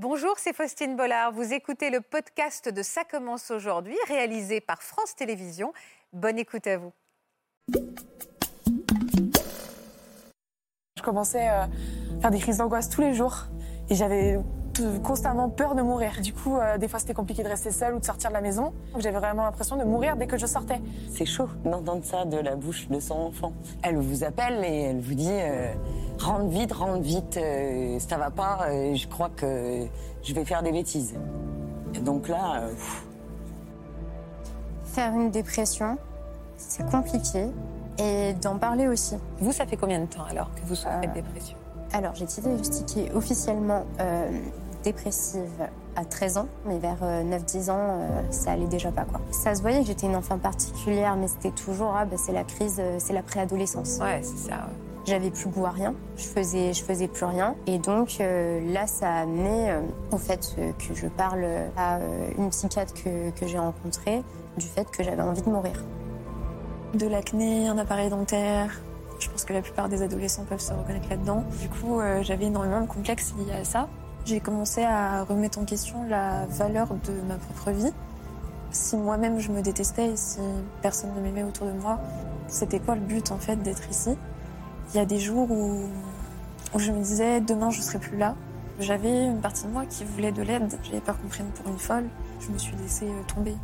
Bonjour, c'est Faustine Bollard. Vous écoutez le podcast de Ça commence aujourd'hui, réalisé par France Télévisions. Bonne écoute à vous. Je commençais à faire des crises d'angoisse tous les jours et j'avais constamment peur de mourir. Du coup, euh, des fois, c'était compliqué de rester seule ou de sortir de la maison. J'avais vraiment l'impression de mourir dès que je sortais. C'est chaud d'entendre ça de la bouche de son enfant. Elle vous appelle et elle vous dit euh, rentre vite, rentre vite, euh, ça va pas, euh, je crois que je vais faire des bêtises. Et donc là, euh, Faire une dépression, c'est compliqué. Et d'en parler aussi. Vous, ça fait combien de temps alors que vous souffrez de dépression? Alors, j'ai été diagnostiquée officiellement euh, dépressive à 13 ans, mais vers euh, 9-10 ans, euh, ça allait déjà pas. quoi. Ça se voyait que j'étais une enfant particulière, mais c'était toujours, ah, bah, c'est la crise, euh, c'est la préadolescence. Ouais, c'est ça. J'avais plus goût à rien, je faisais, je faisais plus rien. Et donc euh, là, ça a amené euh, au fait euh, que je parle à euh, une psychiatre que, que j'ai rencontrée du fait que j'avais envie de mourir. De l'acné, un appareil dentaire. Je pense que la plupart des adolescents peuvent se reconnaître là-dedans. Du coup, euh, j'avais énormément de complexes liés à ça. J'ai commencé à remettre en question la valeur de ma propre vie. Si moi-même je me détestais et si personne ne m'aimait autour de moi, c'était quoi le but en fait d'être ici? Il y a des jours où, je me disais demain je serai plus là. J'avais une partie de moi qui voulait de l'aide. J'avais peur qu'on prenne pour une folle. Je me suis laissée euh, tomber.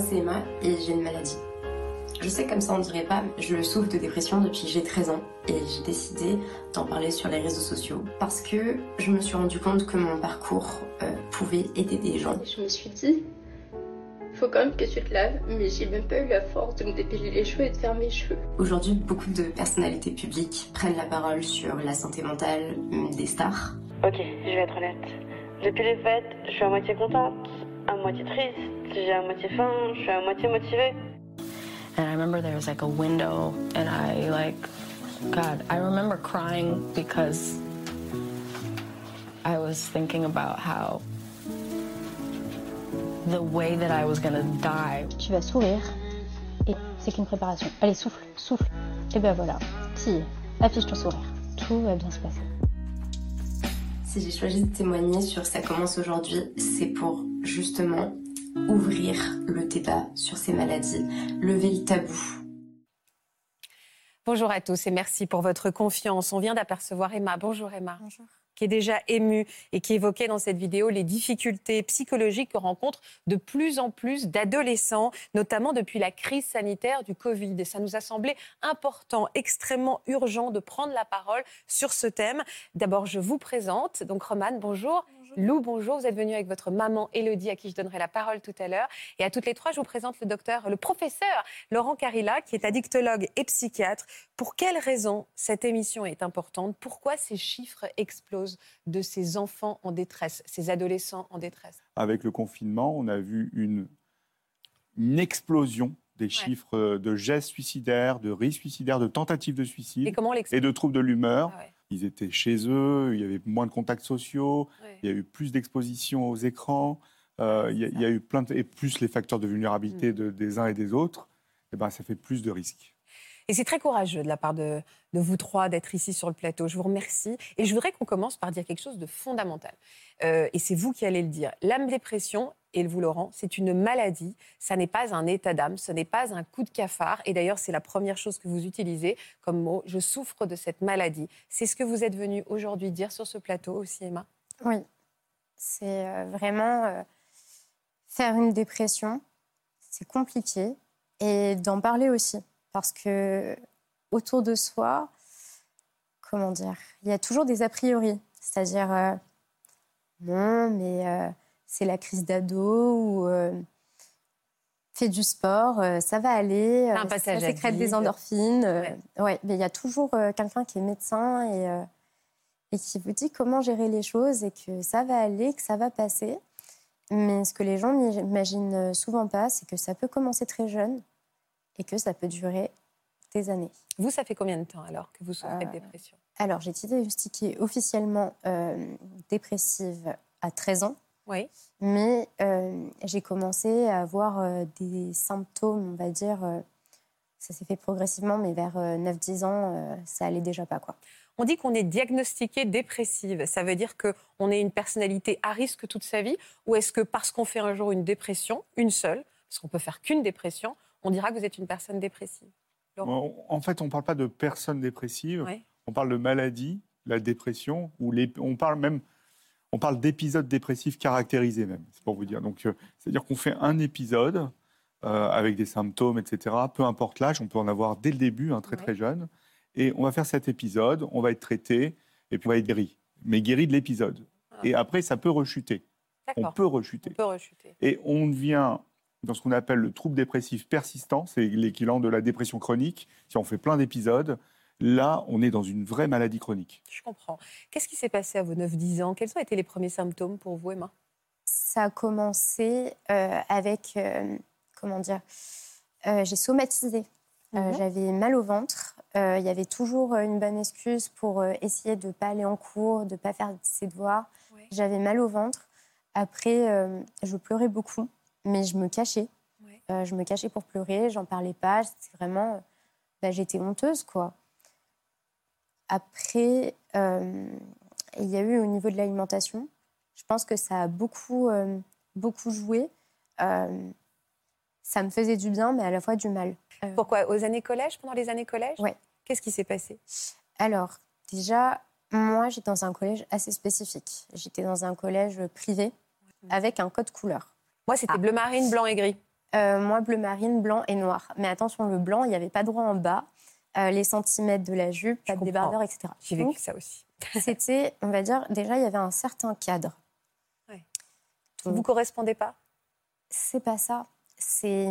Moi, c'est Emma et j'ai une maladie. Je sais comme ça on dirait pas, mais je souffre de dépression depuis que j'ai 13 ans et j'ai décidé d'en parler sur les réseaux sociaux parce que je me suis rendu compte que mon parcours euh, pouvait aider des gens. Je me suis dit, faut quand même que tu te laves, mais j'ai même pas eu la force de me dépiler les cheveux et de faire mes cheveux. Aujourd'hui, beaucoup de personnalités publiques prennent la parole sur la santé mentale hum, des stars. Ok, je vais être honnête. Depuis les fêtes, je suis à moitié contente, à moitié triste, j'ai à moitié faim, je suis à moitié motivée. And I remember there was like a window, and I like, God, I remember crying because I was thinking about how the way that I was gonna die. Tu vas sourire et c'est qu'une préparation. Allez, souffle, souffle. Et ben voilà, si, affiche ton sourire. Tout va bien se passer. Si j'ai choisi de témoigner sur Ça commence aujourd'hui, c'est pour justement ouvrir le débat sur ces maladies, lever le tabou. Bonjour à tous et merci pour votre confiance. On vient d'apercevoir Emma. Bonjour Emma. Qui est déjà émue et qui évoquait dans cette vidéo les difficultés psychologiques que rencontrent de plus en plus d'adolescents, notamment depuis la crise sanitaire du Covid. Et ça nous a semblé important, extrêmement urgent de prendre la parole sur ce thème. D'abord, je vous présente. Donc, Romane, bonjour. Lou, bonjour. Vous êtes venue avec votre maman Elodie, à qui je donnerai la parole tout à l'heure. Et à toutes les trois, je vous présente le docteur, le professeur Laurent Carilla, qui est addictologue et psychiatre. Pour quelles raisons cette émission est importante? Pourquoi ces chiffres explosent de ces enfants en détresse, ces adolescents en détresse? Avec le confinement, on a vu une, une explosion des chiffres de gestes suicidaires, de risques suicidaires, de tentatives de suicide Et comment on l'explique et de troubles de l'humeur. Ah ouais. Ils étaient chez eux, il y avait moins de contacts sociaux, Ouais. il y a eu plus d'exposition aux écrans, euh, il, y a, il y a eu plein de, et plus les facteurs de Mm. vulnérabilité de- des uns et des autres, et ben, ça fait plus de risques. Et c'est très courageux de la part de, vous trois d'être ici sur le plateau. Je vous remercie. Et je voudrais qu'on commence par dire quelque chose de fondamental. Euh, et c'est vous qui allez le dire. La dépression, et vous Laurent, c'est une maladie. Ça n'est pas un état d'âme, ce n'est pas un coup de cafard. Et d'ailleurs, c'est la première chose que vous utilisez comme mot. Je souffre de cette maladie. C'est ce que vous êtes venu aujourd'hui dire sur ce plateau aussi, Emma? Oui, c'est euh, vraiment euh, faire une dépression, c'est compliqué. Et d'en parler aussi. Parce que autour de soi, comment dire, il y a toujours des a priori. C'est-à-dire, euh, non, mais euh, c'est la crise d'ado ou euh, fais du sport, ça va aller, un ça sécrète des endorphines. Ouais. ouais, mais il y a toujours quelqu'un qui est médecin et, et qui vous dit comment gérer les choses et que ça va aller, que ça va passer. Mais ce que les gens n'imaginent souvent pas, c'est que ça peut commencer très jeune et que ça peut durer des années. Vous, ça fait combien de temps alors que vous souffrez de Euh, dépression? Alors, j'ai été diagnostiquée officiellement euh, dépressive à 13 ans. Oui. Mais euh, j'ai commencé à avoir euh, des symptômes, on va dire. euh, ça s'est fait progressivement, mais vers euh, 9-10 ans, ça allait déjà pas. quoi. On dit qu'on est diagnostiqué dépressive. Ça veut dire qu'on est une personnalité à risque toute sa vie Ou est-ce que parce qu'on fait un jour une dépression, une seule, parce qu'on peut faire qu'une dépression, on dira que vous êtes une personne dépressive Laurent En fait, on ne parle pas de personnes dépressives, Ouais. on parle de maladie, la dépression, ou les, on parle même, on parle d'épisodes dépressifs caractérisés même, c'est pour vous dire. Donc, euh, c'est-à-dire qu'on fait un épisode euh, avec des symptômes, etc. Peu importe l'âge, on peut en avoir dès le début, hein, très très jeune, et on va faire cet épisode, on va être traité, et puis on va être guéri, mais guéri de l'épisode. Et après, ça peut rechuter. On peut rechuter. On peut rechuter. Et on vient dans ce qu'on appelle le trouble dépressif persistant, c'est l'équivalent de la dépression chronique. Si on fait plein d'épisodes, là, on est dans une vraie maladie chronique. Je comprends. Qu'est-ce qui s'est passé à vos 9-10 ans? Quels ont été les premiers symptômes pour vous, Emma? Ça a commencé euh, avec, euh, comment dire, euh, j'ai somatisé. Euh, Mhm. J'avais mal au ventre. Euh, Il y avait toujours une bonne excuse pour euh, essayer de ne pas aller en cours, de ne pas faire ses devoirs. Ouais. J'avais mal au ventre. Après, euh, je pleurais beaucoup, mais je me cachais. Ouais. Euh, je me cachais pour pleurer, j'en parlais pas. C'est vraiment, euh, bah, j'étais honteuse, quoi. Après, euh, il y a eu au niveau de l'alimentation. Je pense que ça a beaucoup, euh, beaucoup joué. Euh, ça me faisait du bien, mais à la fois du mal. Euh, Pourquoi? Aux années collège Pendant les années collège? Ouais. Qu'est-ce qui s'est passé? Alors, déjà, moi, j'étais dans un collège assez spécifique. J'étais dans un collège privé avec un code couleur. Moi, c'était Ah. bleu marine, blanc et gris. Euh, moi, bleu marine, blanc et noir. Mais attention, le blanc, il n'y avait pas droit en bas. Euh, les centimètres de la jupe, pas de débardeur, etc. J'ai Donc, vécu ça aussi. C'était, on va dire, déjà, il y avait un certain cadre. Ouais. Donc, Vous correspondez pas? C'est pas ça. C'est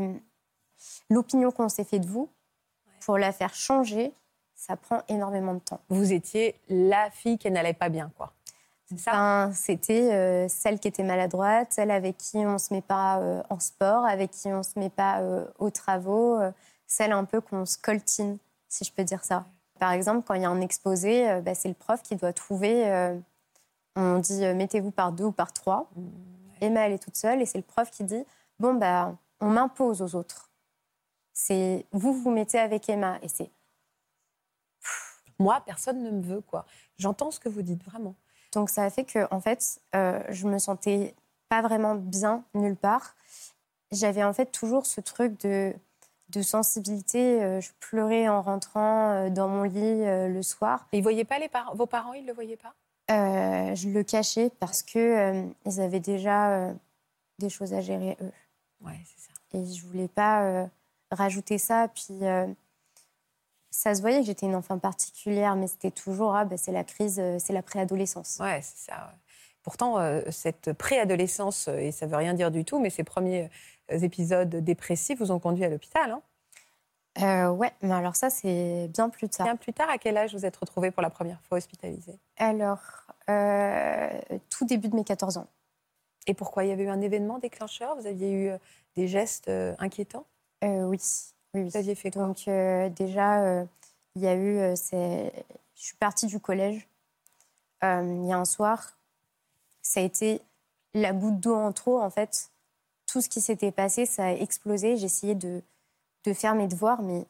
l'opinion qu'on s'est fait de vous. Pour la faire changer, ça prend énormément de temps. Vous étiez la fille qui n'allait pas bien, quoi. Ben, C'était euh, celle qui était maladroite, celle avec qui on se met pas euh, en sport, avec qui on se met pas euh, aux travaux, celle un peu qu'on se coltine, si je peux dire ça. Par exemple, quand il y a un exposé, ben, c'est le prof qui doit trouver. on dit mettez-vous par deux ou par trois. Emma, elle est toute seule et c'est le prof qui dit bon, bah, on m'impose aux autres. C'est vous vous mettez avec Emma et c'est Moi, personne ne me veut, quoi. J'entends ce que vous dites, vraiment. Donc ça a fait que, en fait, euh, je me sentais pas vraiment bien nulle part. J'avais en fait toujours ce truc de, de sensibilité. euh, je pleurais en rentrant euh, dans mon lit euh, le soir. Et ils voyaient pas les parents Vos parents, ils le voyaient pas? Euh, je le cachais parce que euh, ils avaient déjà des choses à gérer eux. Ouais, c'est ça. Et je voulais pas rajouter ça. Puis ça se voyait que j'étais une enfant particulière, mais c'était toujours ah, bah, c'est la crise, euh, c'est la préadolescence. Ouais, c'est ça. ouais. Pourtant, euh, cette préadolescence, euh, et ça veut rien dire du tout, mais ces premiers épisodes dépressifs vous ont conduit à l'hôpital. Hein? Euh, ouais, mais alors ça c'est bien plus tard. Bien plus tard, à quel âge vous êtes retrouvée pour la première fois hospitalisée? Alors, euh, tout début de mes 14 ans. Et pourquoi? Il y avait eu un événement déclencheur? Vous aviez eu des gestes inquiétants? Euh, oui, oui, oui. Vous aviez fait quoi? Donc euh, déjà, euh, il y a eu, euh, je suis partie du collège. Il y a un soir, ça a été la goutte d'eau en trop en fait. Tout ce qui s'était passé, ça a explosé. J'essayais de, de faire mes devoirs, mais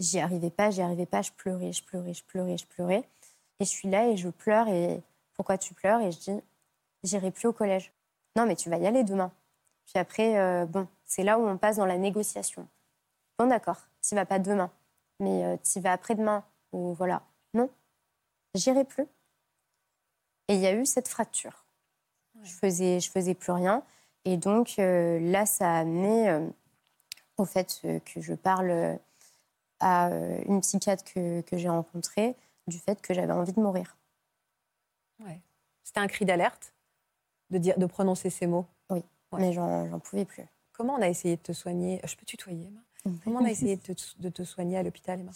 j'y arrivais pas, j'y arrivais pas. Je pleurais, je pleurais, je pleurais, je pleurais. Et je suis là et je pleure. Et pourquoi tu pleures? Et je dis, j'irai plus au collège. Non, mais tu vas y aller demain. Puis après, euh, bon, c'est là où on passe dans la négociation. Bon, d'accord, tu vas pas demain, mais tu vas après-demain. Ou voilà. Non, j'irai plus. Et il y a eu cette fracture. Je faisais, je faisais plus rien. Et donc euh, là, ça a amené euh, au fait euh, que je parle euh, à euh, une psychiatre que, que j'ai rencontrée du fait que j'avais envie de mourir. Ouais. C'était un cri d'alerte de, dire, de prononcer ces mots? Oui, mais j'en pouvais plus. Comment on a essayé de te soigner? Je peux tutoyer, Emma Comment on a essayé de te, de te soigner à l'hôpital, Emma?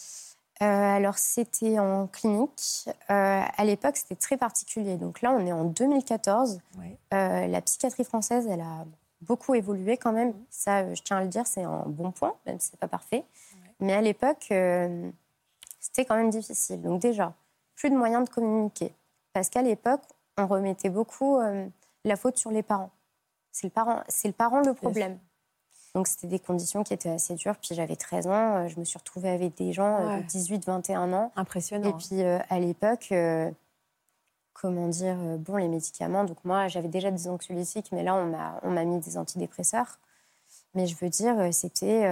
Euh, alors, c'était en clinique. Euh, à l'époque, c'était très particulier. Donc là, on est en 2014. Ouais. Euh, la psychiatrie française, elle a beaucoup évolué quand même. Ça, je tiens à le dire, c'est un bon point, même si c'est pas parfait. Mais à l'époque, c'était quand même difficile. Donc déjà, plus de moyens de communiquer. Parce qu'à l'époque, on remettait beaucoup la faute sur les parents. C'est le parent, c'est le parent le problème. Donc c'était des conditions qui étaient assez dures. Puis j'avais 13 ans, euh, je me suis retrouvée avec des gens euh, Ouais. de 18, 21 ans. Impressionnant. Et puis euh, à l'époque, euh, comment dire, euh, bon, les médicaments. Donc moi, j'avais déjà des anxiolytiques, mais là, on m'a, mis des antidépresseurs. Mais je veux dire, c'était,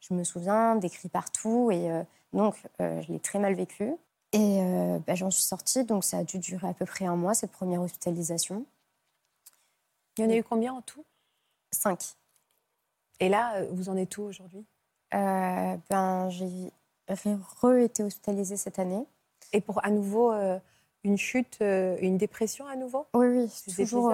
je me souviens, des cris partout. Et donc, je l'ai très mal vécu. Et bah, j'en suis sortie, donc ça a dû durer à peu près un mois, cette première hospitalisation. Il y en a eu combien en tout? Cinq. Et là, euh, vous en êtes où aujourd'hui? Euh, ben, j'ai re-été hospitalisée cette année. Et pour à nouveau euh, une chute, euh, une dépression à nouveau? Oui, oui, toujours.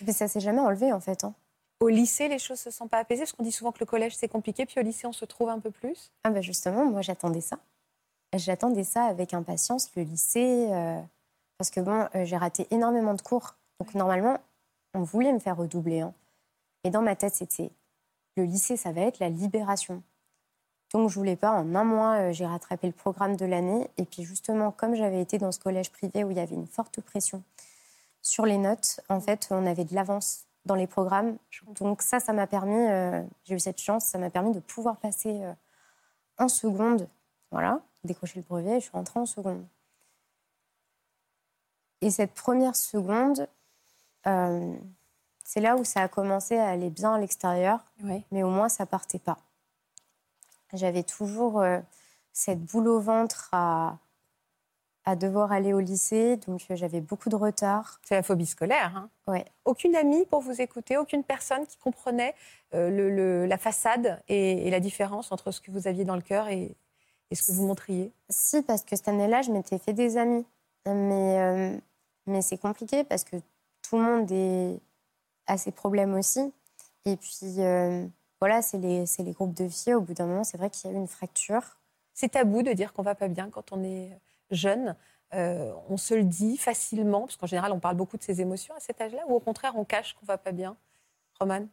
Mais ça s'est jamais enlevé, en fait. hein. Au lycée, les choses se sont pas apaisées parce qu'on dit souvent que le collège c'est compliqué, puis au lycée on se trouve un peu plus. Ah bah justement, moi j'attendais ça. J'attendais ça avec impatience, le lycée, parce que bon, j'ai raté énormément de cours. Donc normalement, on voulait me faire redoubler. hein. Et dans ma tête, c'était le lycée, ça va être la libération. Donc je voulais pas, en un mois, euh, j'ai rattrapé le programme de l'année. Et puis justement, comme j'avais été dans ce collège privé où il y avait une forte pression sur les notes, en fait, on avait de l'avance dans les programmes. Donc ça, ça m'a permis, euh, j'ai eu cette chance, ça m'a permis de pouvoir passer euh, en seconde, voilà, décrocher le brevet, et je suis rentrée en seconde. Et cette première seconde, c'est là où ça a commencé à aller bien à l'extérieur, mais au moins ça partait pas. J'avais toujours euh, cette boule au ventre à, à devoir aller au lycée, donc euh, j'avais beaucoup de retard. C'est la phobie scolaire. Hein ouais. Aucune amie pour vous écouter, aucune personne qui comprenait euh, le- le- la façade et, et la différence entre ce que vous aviez dans le cœur et, et ce que vous montriez. Si, parce que cette année-là, je m'étais fait des amis. Mais, mais c'est compliqué parce que tout le monde est, a ses problèmes aussi. Et puis, euh, voilà, c'est les, c'est les groupes de filles. Au bout d'un moment, c'est vrai qu'il y a eu une fracture. C'est tabou de dire qu'on va pas bien quand on est jeune. Euh, on se le dit facilement, parce qu'en général, on parle beaucoup de ses émotions à cet âge-là, ou au contraire, on cache qu'on va pas bien. Roman?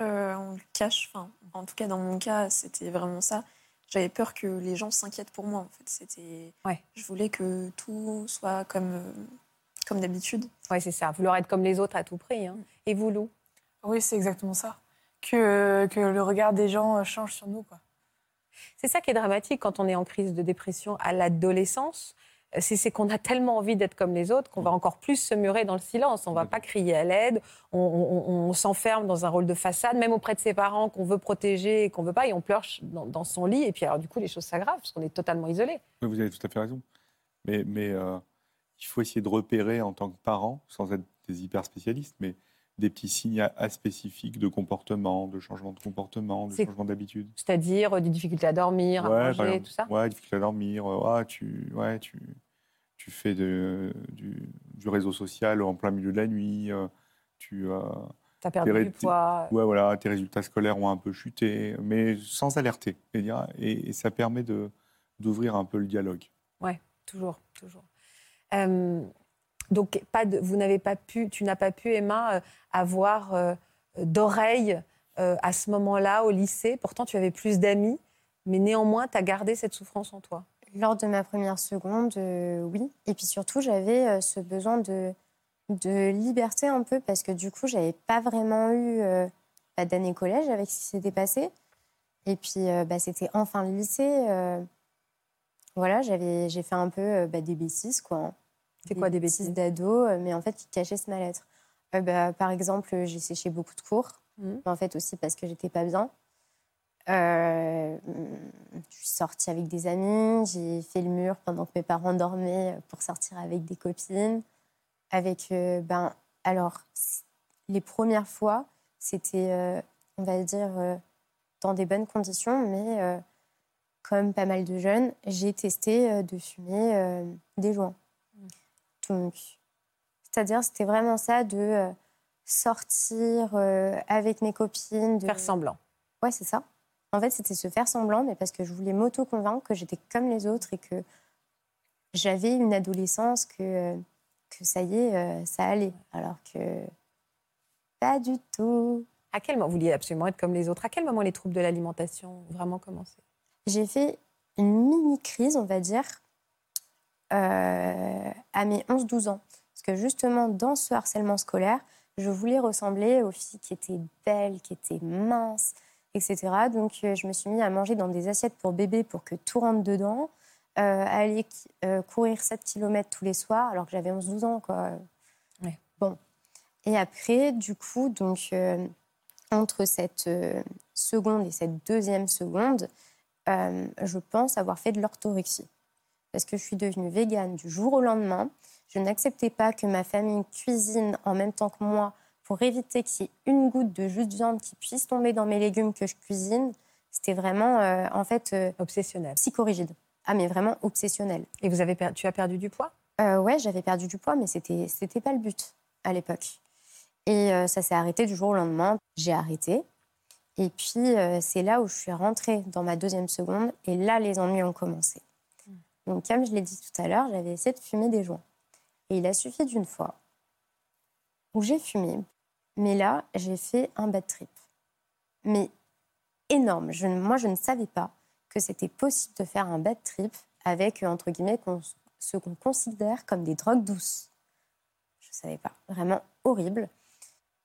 Euh, on le cache. Enfin, en tout cas, dans mon cas, c'était vraiment ça. J'avais peur que les gens s'inquiètent pour moi. En fait, c'était. Je voulais que tout soit comme euh, comme d'habitude. Oui, c'est ça. Vouloir être comme les autres à tout prix. hein. Et vous, Lou? Oui, c'est exactement ça. Que, que le regard des gens euh, change sur nous. Quoi. C'est ça qui est dramatique quand on est en crise de dépression à l'adolescence. Euh, C'est c'est qu'on a tellement envie d'être comme les autres qu'on va encore plus se murer dans le silence. On va pas crier à l'aide, on, on- on s'enferme dans un rôle de façade, même auprès de ses parents qu'on veut protéger et qu'on veut pas, et on pleure dans, dans son lit. Et puis alors du coup, les choses s'aggravent parce qu'on est totalement isolé. Oui, vous avez tout à fait raison. Mais, mais euh, il faut essayer de repérer en tant que parent, sans être des hyper spécialistes, mais des petits signes aspécifiques de comportement, de changement de comportement, de changement d'habitude. C'est-à-dire euh, des difficultés à dormir, à par manger, exemple. tout ça? Ouais, difficulté à dormir. euh, ah, tu, ouais, tu, tu fais de, du, du réseau social en plein milieu de la nuit. euh, tu euh, T'as perdu tes du poids. Ouais, voilà, tes résultats scolaires ont un peu chuté, mais sans alerter. Et, et, et ça permet d'ouvrir un peu le dialogue. Ouais, toujours, toujours. Euh, donc, pas vous n'avez pas pu, tu n'as pas pu, Emma, euh, avoir euh, d'oreilles euh, à ce moment-là au lycée. Pourtant, tu avais plus d'amis, mais néanmoins, tu as gardé cette souffrance en toi. Lors de ma première seconde, euh, oui. Et puis surtout, j'avais ce besoin de, de liberté un peu parce que du coup, j'avais pas vraiment eu bah, d'année collège avec ce qui s'était passé. Et puis, bah, c'était enfin le lycée. Voilà, j'avais, j'ai fait un peu euh, bah, des bêtises, quoi. C'est quoi des bêtises d'ado, euh, mais en fait, qui cachaient ce mal-être. Euh, bah, par exemple, j'ai séché beaucoup de cours, mais en fait aussi parce que j'étais pas bien. Euh, je suis sortie avec des amis, j'ai fait le mur pendant que mes parents dormaient pour sortir avec des copines. Avec, euh, ben, alors, les premières fois, c'était, on va dire, dans des bonnes conditions, mais comme pas mal de jeunes, j'ai testé euh, de fumer euh, des joints. Donc, c'est-à-dire, c'était vraiment ça de euh, sortir avec mes copines. De... Faire semblant. Ouais, c'est ça. En fait, c'était se faire semblant, mais parce que je voulais m'auto-convaincre que j'étais comme les autres et que j'avais une adolescence, que, que ça y est, ça allait. Alors que pas du tout. À quel moment vous vouliez absolument être comme les autres À quel moment les troubles de l'alimentation ont vraiment commencé? J'ai fait une mini crise, on va dire, euh, à mes 11-12 ans. Parce que justement, dans ce harcèlement scolaire, je voulais ressembler aux filles qui étaient belles, qui étaient minces, etc. Donc, euh, je me suis mis à manger dans des assiettes pour bébé pour que tout rentre dedans, euh, aller euh, courir 7 km tous les soirs, alors que j'avais 11-12 ans, quoi. Bon. Et après, du coup, donc, entre cette seconde et cette deuxième seconde, je pense avoir fait de l'orthorexie. Parce que je suis devenue végane du jour au lendemain. Je n'acceptais pas que ma famille cuisine en même temps que moi pour éviter qu'il y ait une goutte de jus de viande qui puisse tomber dans mes légumes que je cuisine. C'était vraiment, euh, en fait... Euh, obsessionnel. Psychorigide. Ah, mais vraiment obsessionnel. Et vous avez tu as perdu du poids? Euh, Ouais, j'avais perdu du poids, mais c'était c'était pas le but à l'époque. Et euh, ça s'est arrêté du jour au lendemain. J'ai arrêté. Et puis, c'est là où je suis rentrée dans ma deuxième seconde. Et là, les ennuis ont commencé. Hmm. Donc, comme je l'ai dit tout à l'heure, j'avais essayé de fumer des joints. Et il a suffi d'une fois où j'ai fumé. Mais là, j'ai fait un bad trip. Mais énorme. Je, moi, je ne savais pas que c'était possible de faire un bad trip avec, entre guillemets, ce qu'on considère comme des drogues douces. Je ne savais pas. Vraiment horrible.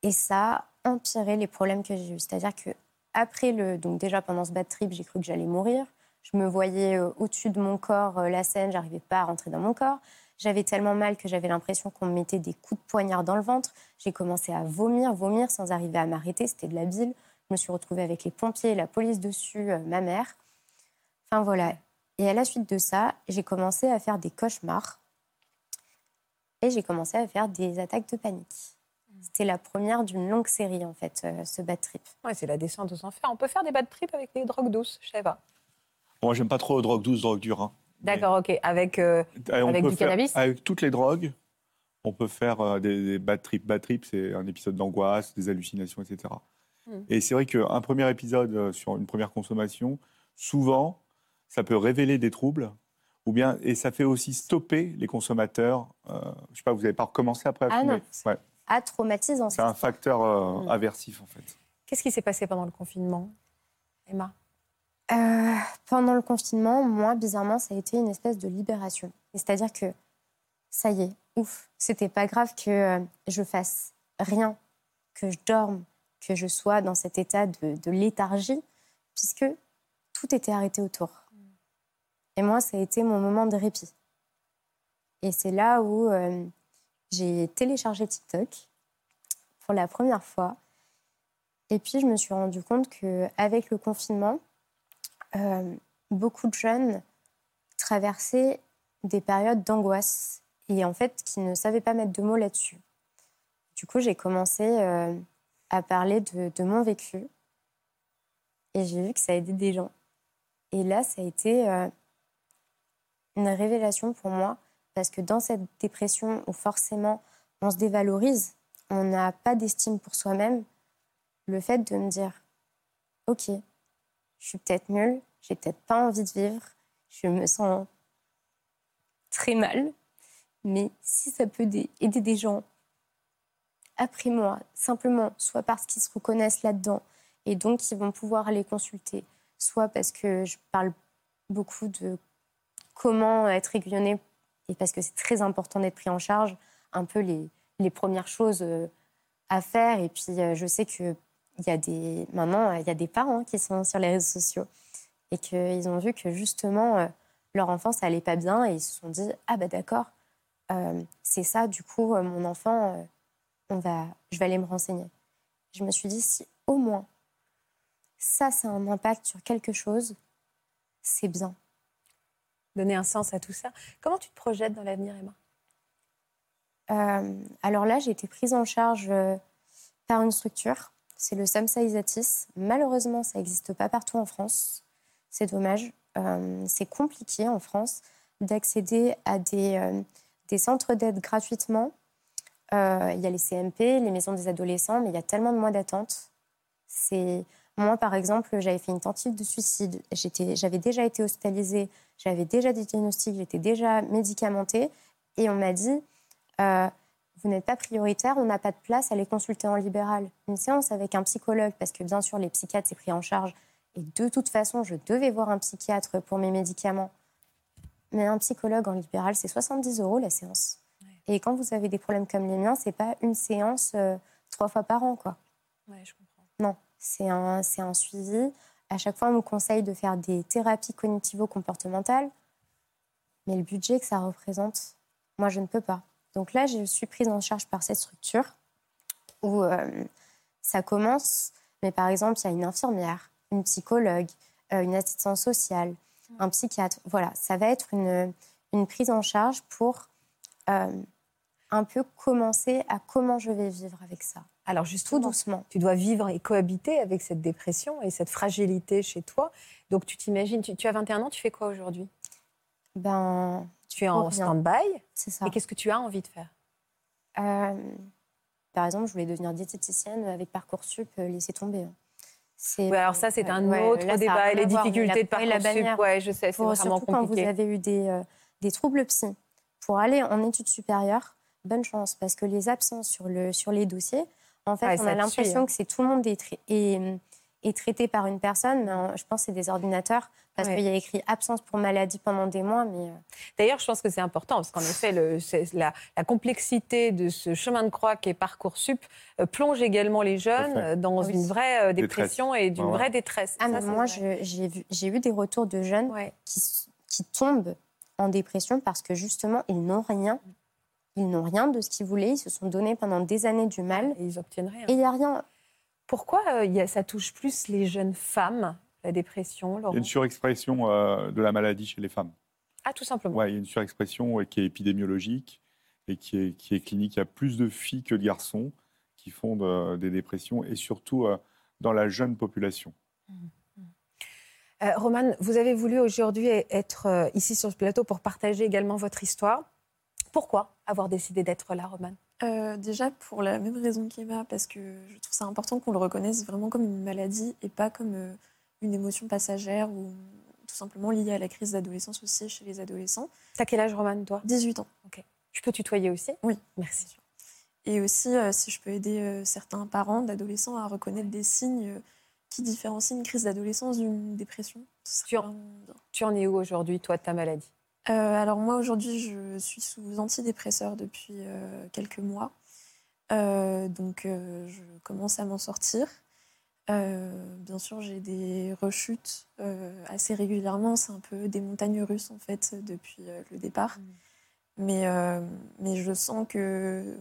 Et ça empiré les problèmes que j'ai eus. C'est-à-dire que après le, donc déjà pendant ce bad trip, j'ai cru que j'allais mourir. Je me voyais euh, au-dessus de mon corps, euh, la scène, j'arrivais pas à rentrer dans mon corps. J'avais tellement mal que j'avais l'impression qu'on me mettait des coups de poignard dans le ventre. J'ai commencé à vomir, vomir sans arriver à m'arrêter. C'était de la bile. Je me suis retrouvée avec les pompiers, la police dessus, euh, ma mère. Enfin voilà. Et à la suite de ça, j'ai commencé à faire des cauchemars. Et j'ai commencé à faire des attaques de panique. C'était la première d'une longue série, en fait, euh, ce bad trip. Ouais, c'est la descente aux enfers. On peut faire des bad trips avec des drogues douces, je sais pas. Moi, j'aime pas trop drogue douce, drogue dure. Hein. D'accord, ok. Avec, euh, avec du cannabis Avec toutes les drogues, on peut faire euh, des, bad trips. Bad trips, c'est un épisode d'angoisse, des hallucinations, etc. Hmm. Et c'est vrai qu'un premier épisode euh, sur une première consommation, souvent, ça peut révéler des troubles. Ou bien, et ça fait aussi stopper les consommateurs. je je sais pas, vous n'avez pas recommencé après à ah Non. Ouais. Ah, traumatisant. C'est un facteur hmm. aversif, en fait. Qu'est-ce qui s'est passé pendant le confinement, Emma? Euh, pendant le confinement, moi, bizarrement, ça a été une espèce de libération. C'est-à-dire que ça y est, ouf, c'était pas grave que euh, je fasse rien, que je dorme, que je sois dans cet état de, léthargie, puisque tout était arrêté autour. Et moi, ça a été mon moment de répit. Et c'est là où euh, j'ai téléchargé TikTok pour la première fois. Et puis, je me suis rendu compte qu'avec le confinement, euh, beaucoup de jeunes traversaient des périodes d'angoisse et en fait qui ne savaient pas mettre de mots là-dessus. Du coup, j'ai commencé euh, à parler de, mon vécu et j'ai vu que ça aidait des gens. Et là, ça a été euh, une révélation pour moi parce que dans cette dépression où forcément on se dévalorise, on n'a pas d'estime pour soi-même, le fait de me dire, OK, je suis peut-être nulle, j'ai peut-être pas envie de vivre, je me sens très mal, mais si ça peut aider des gens après moi, simplement, soit parce qu'ils se reconnaissent là-dedans et donc ils vont pouvoir aller consulter, soit parce que je parle beaucoup de comment être aiguillonné parce que c'est très important d'être pris en charge, un peu les, les premières choses euh, à faire. Et puis, euh, je sais que il y a des maintenant il y a des parents qui sont sur les réseaux sociaux et qu'ils ont vu que justement euh, leur enfant ça allait pas bien et ils se sont dit ah bah d'accord c'est ça du coup mon enfant on va je vais aller me renseigner je me suis dit si au moins ça ça a un impact sur quelque chose c'est bien donner un sens à tout ça comment tu te projettes dans l'avenir Emma? Alors là j'ai été prise en charge par une structure c'est le Samsa Isatis. Malheureusement, ça n'existe pas partout en France. C'est dommage. Euh, c'est compliqué en France d'accéder à des, euh, des centres d'aide gratuitement. Euh, il y a les CMP, les maisons des adolescents, mais il y a tellement de mois d'attente. C'est moi, par exemple, j'avais fait une tentative de suicide. J'avais déjà été hospitalisée, j'avais déjà des diagnostics, j'étais déjà médicamentée, et on m'a dit vous n'êtes pas prioritaire, on n'a pas de place, allez consulter en libéral. Une séance avec un psychologue, parce que bien sûr, les psychiatres, c'est pris en charge, Et de toute façon, je devais voir un psychiatre pour mes médicaments. Mais un psychologue en libéral, c'est 70 euros la séance. Et quand vous avez des problèmes comme les miens, c'est pas une séance euh, trois fois par an, quoi. Ouais, je comprends. Non, c'est un, suivi. À chaque fois, on nous conseille de faire des thérapies cognitivo-comportementales. Mais le budget que ça représente, moi, je ne peux pas. Donc là, je suis prise en charge par cette structure où euh, ça commence, mais par exemple, il y a une infirmière, une psychologue, euh, une assistante sociale, un psychiatre. Voilà, ça va être une, une prise en charge pour euh, un peu commencer à comment je vais vivre avec ça. Alors justement, Tout doucement. tu dois vivre et cohabiter avec cette dépression et cette fragilité chez toi. Donc tu t'imagines, tu, tu as 21 ans, tu fais quoi aujourd'hui? Ben, Tu es en stand-by. c'est ça. Et qu'est-ce que tu as envie de faire? Euh, par exemple, je voulais devenir diététicienne avec Parcoursup, euh, laisser tomber. Ouais, alors ça, c'est un ouais, autre là, débat. Et les difficultés de Parcoursup, ouais, je sais, c'est Pour- vraiment surtout quand vous compliqué. avez eu des, euh, des troubles psy. Pour aller en études supérieures, bonne chance, parce que les absences sur, le, sur les dossiers, en fait, Ouais, on a l'impression hein. que c'est tout le monde est, est, est traité par une personne, mais euh, je pense que c'est des ordinateurs, parce Ouais. qu'il y a écrit absence pour maladie pendant des mois, mais euh, D'ailleurs, je pense que c'est important parce qu'en effet, le- la, la complexité de ce chemin de croix qui est Parcoursup euh, plonge également les jeunes euh, dans Oui. une vraie euh, Détresse. dépression et d'une ouais. vraie détresse. Ah, Ça, moi, j'ai eu des retours de jeunes Ouais. qui, qui tombent en dépression parce que justement, ils n'ont rien. Ils n'ont rien de ce qu'ils voulaient. Ils se sont donnés pendant des années du mal. Et ils obtiennent rien. Et il n'y a rien. Pourquoi euh, il y a- ça touche plus les jeunes femmes, la dépression, Il y a une surexpression euh, de la maladie chez les femmes. Ah, tout simplement. Ouais, il y a une surexpression euh, qui est épidémiologique et qui est, qui est clinique. Il y a plus de filles que de garçons qui font de- des dépressions et surtout euh, dans la jeune population. Euh, Romane, vous avez voulu aujourd'hui être euh, ici sur ce plateau pour partager également votre histoire. Pourquoi? Avoir décidé d'être là, Romane? Euh, déjà pour la même raison qu'Emma, parce que je trouve ça important qu'on le reconnaisse vraiment comme une maladie et pas comme euh, une émotion passagère ou tout simplement liée à la crise d'adolescence aussi chez les adolescents. T'as quel âge, Romane, toi? 18 ans. Je peux tutoyer aussi? Oui. Merci. Et aussi, euh, si je peux aider certains parents d'adolescents à reconnaître des signes qui différencient une crise d'adolescence d'une dépression. Tu en-. Tu en es où aujourd'hui, toi, de ta maladie? Alors moi aujourd'hui je suis sous antidépresseur depuis euh, quelques mois. Euh, donc euh, je commence à m'en sortir. Euh, bien sûr j'ai des rechutes euh, assez régulièrement. C'est un peu des montagnes russes en fait depuis euh, le départ. Mais, euh, mais je sens que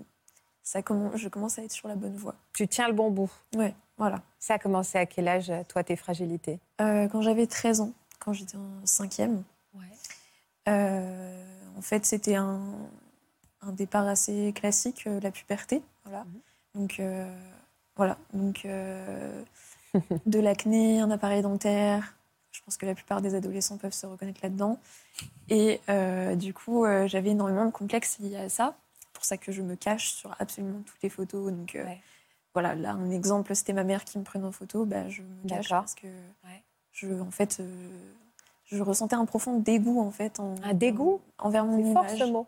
ça commence, je commence à être sur la bonne voie. Tu tiens le bon bout. Ouais, voilà. Ça a commencé à quel âge, toi, tes fragilités? Euh, quand j'avais 13 ans, quand j'étais en cinquième. Euh, en fait, c'était un, un départ assez classique, euh, la puberté. Voilà. Donc, euh, voilà. Donc, euh, de l'acné, un appareil dentaire. Je pense que la plupart des adolescents peuvent se reconnaître là-dedans. Et euh, du coup, euh, j'avais énormément de complexes liés à ça. C'est pour ça que je me cache sur absolument toutes les photos. Donc, euh, voilà, là, un exemple, c'était ma mère qui me prenait en photo. Bah, je me cache parce que je, en fait, euh, je ressentais un profond dégoût en fait. En, Un dégoût envers mon C'est fort image. ce mot.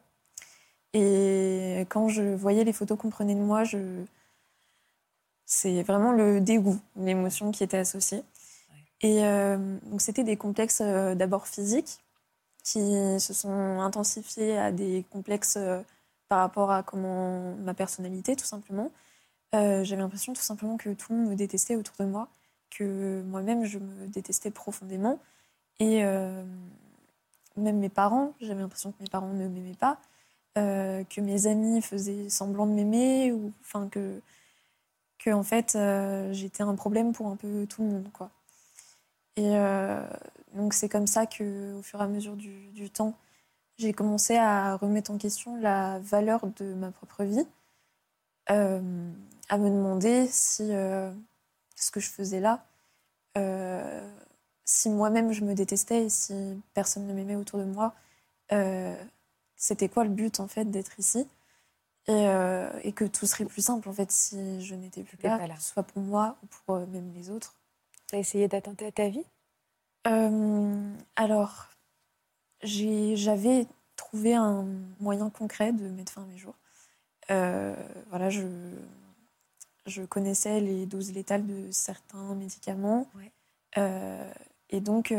Et quand je voyais les photos qu'on prenait de moi, je... c'est vraiment le dégoût, l'émotion qui était associée. Et euh, donc c'était des complexes euh, d'abord physiques qui se sont intensifiés à des complexes euh, par rapport à comment ma personnalité, tout simplement. J'avais l'impression tout simplement que tout le monde me détestait autour de moi, que moi-même je me détestais profondément. Et euh, même mes parents, j'avais l'impression que mes parents ne m'aimaient pas, euh, que mes amis faisaient semblant de m'aimer, ou enfin que, que en fait euh, j'étais un problème pour un peu tout le monde, quoi. Et donc c'est comme ça que, au fur et à mesure du, du temps, j'ai commencé à remettre en question la valeur de ma propre vie, à me demander si ce que je faisais là, si moi-même je me détestais et si personne ne m'aimait autour de moi, euh, c'était quoi le but en fait d'être ici? Et, euh, et que tout serait plus simple en fait si je n'étais plus là, pas là. que ce soit pour moi ou pour euh, même les autres. Tu as essayé d'attenter à ta vie? Alors, j'avais trouvé un moyen concret de mettre fin à mes jours. Voilà, je, je connaissais les doses létales de certains médicaments. Ouais. Et donc,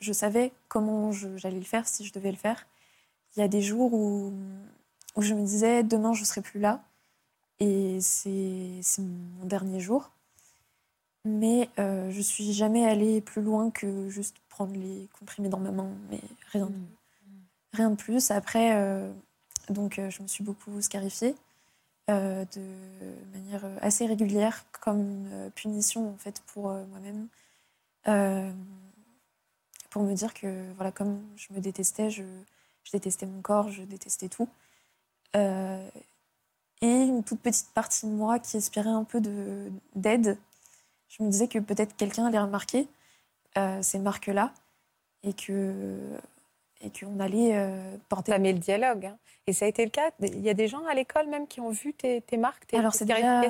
je savais comment j'allais le faire si je devais le faire. Il y a des jours où, où je me disais, demain, je ne serai plus là. Et c'est mon dernier jour. Mais euh, je suis jamais allée plus loin que juste prendre les comprimés dans ma main, mais rien, de, mm. rien de plus. Après, euh, donc, euh, je me suis beaucoup scarifiée euh, de manière assez régulière, comme une punition en fait pour moi-même, pour me dire que voilà, comme je me détestais, je, je détestais mon corps, je détestais tout. et une toute petite partie de moi qui aspirait un peu d'aide je me disais que peut-être quelqu'un allait remarquer euh, ces marques-là et que et qu'on allait euh, porter. Ça met le dialogue. Hein. Et ça a été le cas? Il y a des gens à l'école même qui ont vu tes, marques, tes, Alors c'est déjà,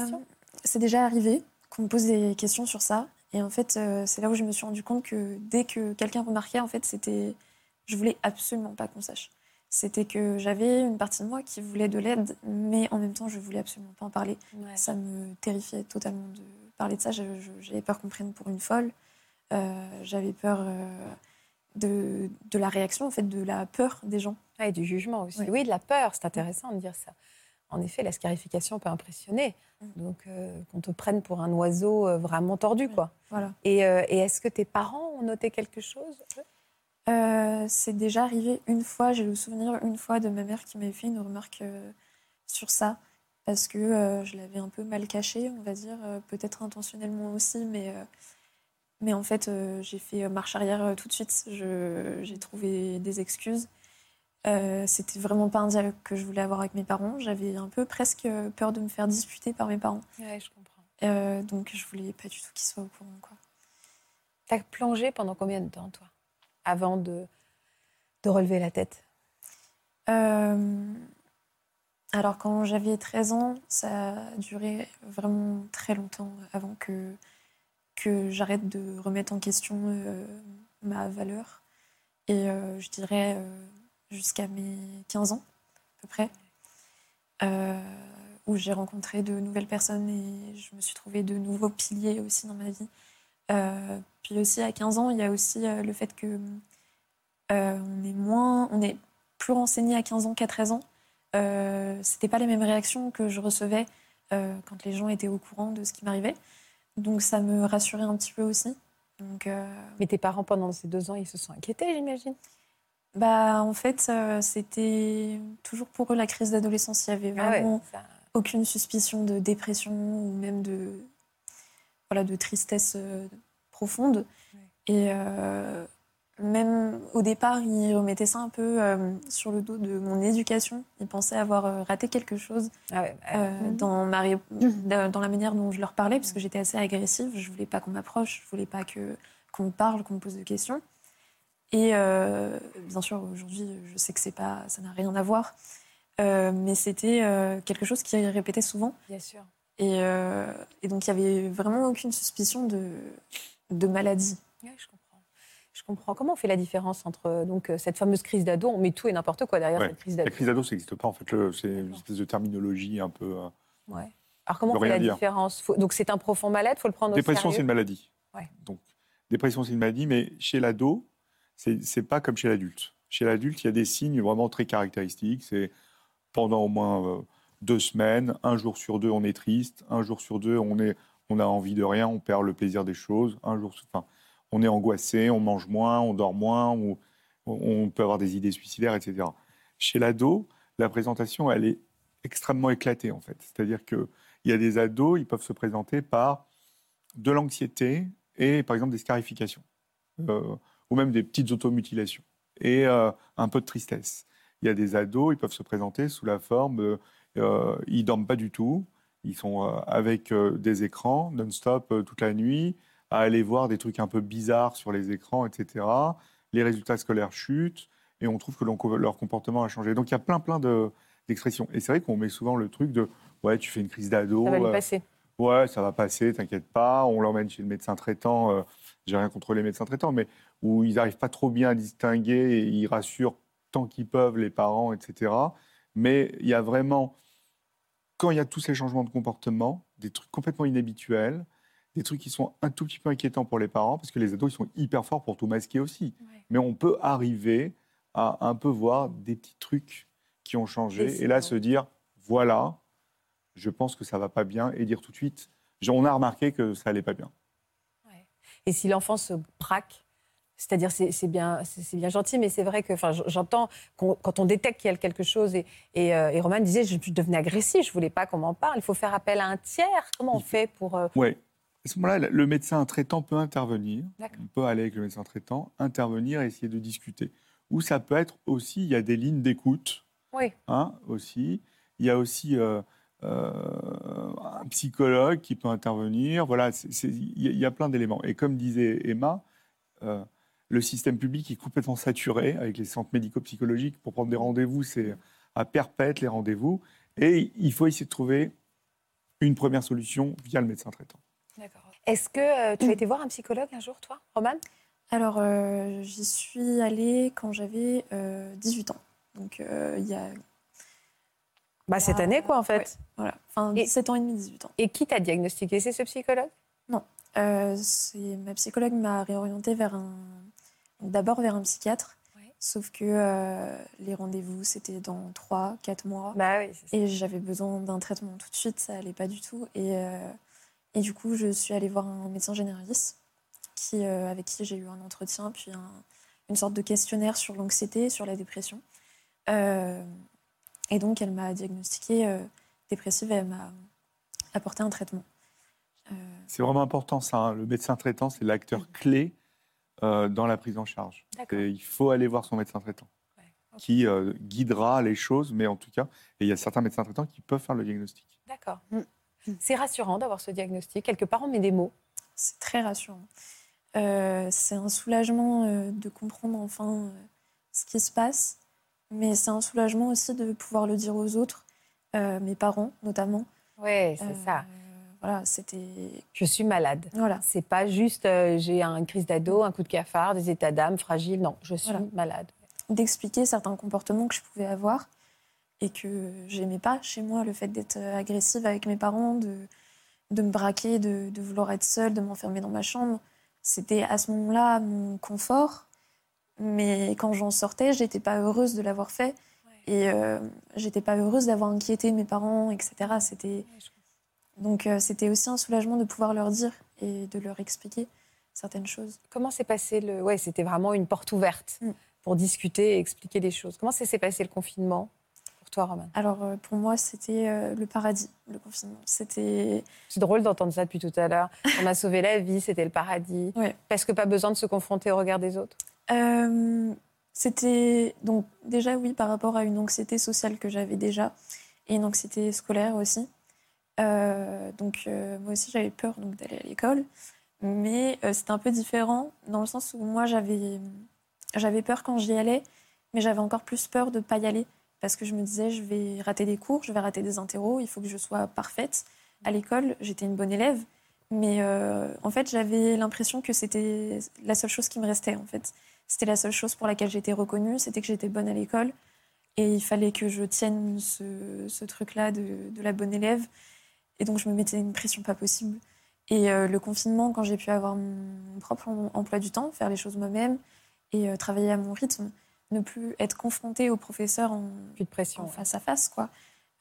c'est déjà arrivé qu'on me pose des questions sur ça. Et en fait, euh, c'est là où je me suis rendu compte que dès que quelqu'un remarquait, en fait, c'était, je voulais absolument pas qu'on sache. C'était que j'avais une partie de moi qui voulait de l'aide, mais en même temps, je voulais absolument pas en parler. Ça me terrifiait totalement de parler de ça, j'avais peur qu'on prenne pour une folle. Euh, j'avais peur euh, de, de, la réaction, en fait, de la peur des gens. Ah, et du jugement aussi. Oui, de la peur, c'est intéressant de dire ça. En effet, la scarification peut impressionner. Mm. Donc, euh, qu'on te prenne pour un oiseau vraiment tordu, quoi. Voilà. Et, et est-ce que tes parents ont noté quelque chose C'est déjà arrivé une fois, j'ai le souvenir une fois de ma mère qui m'avait fait une remarque sur ça parce que euh, je l'avais un peu mal caché, on va dire, euh, peut-être intentionnellement aussi, mais, euh, mais en fait, j'ai fait marche arrière tout de suite. J'ai trouvé des excuses. C'était vraiment pas un dialogue que je voulais avoir avec mes parents. J'avais un peu presque peur de me faire disputer par mes parents. Ouais, je comprends. donc, je voulais pas du tout qu'ils soient au courant. Quoi. T'as plongé pendant combien de temps, toi, avant de, de relever la tête? Alors quand j'avais 13 ans, ça a duré vraiment très longtemps avant que, que j'arrête de remettre en question euh, ma valeur. Et euh, je dirais euh, jusqu'à mes 15 ans à peu près, où j'ai rencontré de nouvelles personnes et je me suis trouvé de nouveaux piliers aussi dans ma vie. puis aussi à 15 ans, il y a aussi le fait que on est moins, on est plus renseigné à 15 ans qu'à 13 ans. Euh, c'était pas les mêmes réactions que je recevais euh, quand les gens étaient au courant de ce qui m'arrivait. Donc ça me rassurait un petit peu aussi. Donc, euh, Mais tes parents, pendant ces deux ans, ils se sont inquiétés, j'imagine? Bah, En fait, c'était toujours pour eux la crise d'adolescence. Il n'y avait ah vraiment aucune suspicion de dépression ou même de, voilà, de tristesse profonde. Et même au départ, il remettait ça un peu euh, sur le dos de mon éducation. Il pensait avoir euh, raté quelque chose ah euh, mhm. dans, ma dans la manière dont je leur parlais, parce que j'étais assez agressive. Je voulais pas qu'on m'approche, je voulais pas que qu'on me parle, qu'on me pose des questions. Et bien sûr, aujourd'hui, je sais que c'est pas, ça n'a rien à voir, mais c'était quelque chose qui répétait souvent. Bien sûr. Et, et donc, il y avait vraiment aucune suspicion de, de maladie. je je comprends. Comment on fait la différence entre euh, donc, euh, cette fameuse crise d'ado? On met tout et n'importe quoi derrière cette crise d'ado. La crise d'ado, ça n'existe pas. En fait, c'est une espèce de terminologie un peu. Euh, ouais. Alors, comment on fait la différence? Donc, c'est un profond mal-être, il faut le prendre Dépression, c'est une maladie. Ouais. Donc, dépression, c'est une maladie, mais chez l'ado, c'est pas comme chez l'adulte. Chez l'adulte, il y a des signes vraiment très caractéristiques. C'est pendant au moins deux semaines, un jour sur deux, on est triste, un jour sur deux, on, est, on a envie de rien, on perd le plaisir des choses, un jour. Enfin, on est angoissé, on mange moins, on dort moins, on, on peut avoir des idées suicidaires, etc. Chez l'ado, la présentation, elle est extrêmement éclatée, en fait. C'est-à-dire qu'il y a des ados, ils peuvent se présenter par de l'anxiété et, par exemple, des scarifications, euh, ou même des petites automutilations, et euh, un peu de tristesse. Il y a des ados, ils peuvent se présenter sous la forme, euh, ils dorment pas du tout, ils sont avec des écrans non-stop toute la nuit, à aller voir des trucs un peu bizarres sur les écrans, etc. Les résultats scolaires chutent et on trouve que leur comportement a changé. Donc il y a plein, plein d'expressions. et c'est vrai qu'on met souvent le truc de ouais, tu fais une crise d'ado. Ça va lui euh, passer. ouais, ça va passer, t'inquiète pas. On l'emmène chez le médecin traitant. Euh, j'ai rien contre les médecins traitants, mais où ils n'arrivent pas trop bien à distinguer et ils rassurent tant qu'ils peuvent les parents, etc. Mais il y a vraiment, quand il y a tous ces changements de comportement, des trucs complètement inhabituels, des trucs qui sont un tout petit peu inquiétants pour les parents, parce que les ados, ils sont hyper forts pour tout masquer aussi. Mais on peut arriver à un peu voir des petits trucs qui ont changé, et là se dire, voilà, je pense que ça va pas bien, et dire tout de suite, on a remarqué que ça allait pas bien. Et si l'enfant se braque, c'est-à-dire c'est bien, c'est bien gentil, mais c'est vrai que, enfin, j'entends quand on détecte qu'il y a quelque chose, et, et, euh, Roman disait, je devenais agressif, je voulais pas qu'on m'en parle. Il faut faire appel à un tiers. Comment on fait pour euh, Oui. À ce moment-là, le médecin traitant peut intervenir. On peut aller avec le médecin traitant, intervenir et essayer de discuter. Ou ça peut être aussi, il y a des lignes d'écoute. Oui. Hein, aussi. Il y a aussi euh, un psychologue qui peut intervenir. Voilà, il y, a plein d'éléments. Et comme disait Emma, le système public est complètement saturé avec les centres médico-psychologiques. Pour prendre des rendez-vous, c'est à perpète les rendez-vous. Et il faut essayer de trouver une première solution via le médecin traitant. D'accord. Est-ce que euh, tu as été voir un psychologue un jour, toi, Roman? Alors, euh, j'y suis allée quand j'avais 18 euh, ans. Donc, il y a. Bah, cette année, quoi, en fait. voilà. Enfin, 17 ans et demi, 18 ans. Et qui t'a diagnostiqué C'est ce psychologue? Non. ma psychologue m'a réorientée vers un d'abord vers un psychiatre. Sauf que euh, les rendez-vous, c'était dans 3, 4 mois. Bah et j'avais besoin d'un traitement tout de suite, ça allait pas du tout. Et, euh, et du coup, je suis allée voir un médecin généraliste qui, euh, avec qui j'ai eu un entretien, puis une sorte de questionnaire sur l'anxiété, sur la dépression. Et donc, elle m'a diagnostiqué dépressive et elle m'a apporté un traitement. C'est vraiment important, ça. Hein. Le médecin traitant, c'est l'acteur clé euh, dans la prise en charge. il faut aller voir son médecin traitant qui euh, guidera les choses, mais en tout cas, et il y a certains médecins traitants qui peuvent faire le diagnostic. D'accord. Mm. C'est rassurant d'avoir ce diagnostic. Quelque part, on met des mots. C'est très rassurant. Euh, c'est un soulagement de comprendre enfin ce qui se passe, mais c'est un soulagement aussi de pouvoir le dire aux autres, mes parents notamment. Oui, c'est ça voilà, c'était. Je suis malade. Voilà. C'est pas juste euh, j'ai un crise d'ado, un coup de cafard, des états d'âme fragiles. Non, je suis malade. D'expliquer certains comportements que je pouvais avoir et que j'aimais pas chez moi, le fait d'être euh, agressive avec mes parents, de, de me braquer, de, de vouloir être seule, de m'enfermer dans ma chambre. C'était à ce moment-là mon confort. Mais quand j'en sortais, j'étais pas heureuse de l'avoir fait. Et euh, j'étais pas heureuse d'avoir inquiété mes parents, etc. C'était. Donc euh, c'était aussi un soulagement de pouvoir leur dire et de leur expliquer certaines choses. Comment s'est passé le... Ouais, c'était vraiment une porte ouverte mm. pour discuter et expliquer des choses. Comment s'est passé le confinement pour toi, Roman? Alors euh, pour moi, c'était euh, le paradis, le confinement. C'était... C'est drôle d'entendre ça depuis tout à l'heure. On m'a sauvé la vie, c'était le paradis. Parce que pas besoin de se confronter au regard des autres C'était donc déjà oui par rapport à une anxiété sociale que j'avais déjà et une anxiété scolaire aussi. Euh, donc euh, moi aussi j'avais peur donc d'aller à l'école, mais euh, c'était un peu différent dans le sens où moi j'avais j'avais peur quand j'y allais, mais j'avais encore plus peur de ne pas y aller parce que je me disais je vais rater des cours, je vais rater des interros, il faut que je sois parfaite. À l'école, j'étais une bonne élève, mais en fait j'avais l'impression que c'était la seule chose qui me restait en fait. C'était la seule chose pour laquelle j'étais reconnue, c'était que j'étais bonne à l'école. Et il fallait que je tienne ce, ce truc-là de, de, la bonne élève. Et donc, je me mettais une pression pas possible. Et euh, le confinement, quand j'ai pu avoir mon propre emploi du temps, faire les choses moi-même et euh, travailler à mon rythme, ne plus être confrontée au professeur en, plus de pression, face à face, quoi.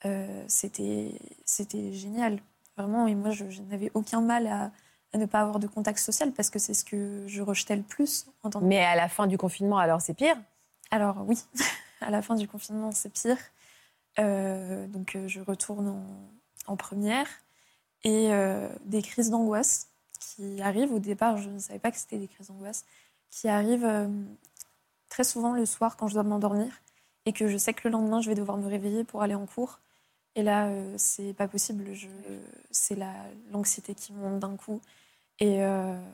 Euh, c'était génial, vraiment. Et moi, je, n'avais aucun mal à, à, ne pas avoir de contact social parce que c'est ce que je rejetais le plus. En tant Mais à la fin du confinement, alors c'est pire? Alors oui, à la fin du confinement, c'est pire. donc je retourne en, en première et euh, des crises d'angoisse qui arrivent. Au départ, je ne savais pas que c'était des crises d'angoisse qui arrivent euh, très souvent le soir quand je dois m'endormir et que je sais que le lendemain, je vais devoir me réveiller pour aller en cours. Et là, euh, c'est pas possible. c'est l'anxiété qui monte d'un coup. Et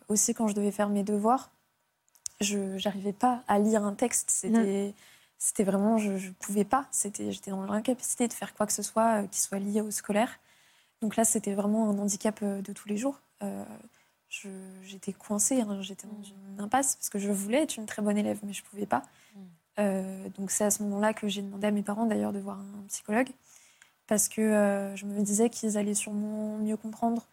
aussi, quand je devais faire mes devoirs, je n'arrivais pas à lire un texte. C'était. C'était vraiment, je ne pouvais pas. J'étais dans l'incapacité de faire quoi que ce soit euh, qui soit lié au scolaire. Donc là, c'était vraiment un handicap euh, de tous les jours. Euh, j'étais coincée, hein, j'étais dans une impasse parce que je voulais être une très bonne élève, mais je ne pouvais pas. Mm. donc c'est à ce moment-là que j'ai demandé à mes parents d'ailleurs de voir un psychologue parce que je me disais qu'ils allaient sûrement mieux comprendre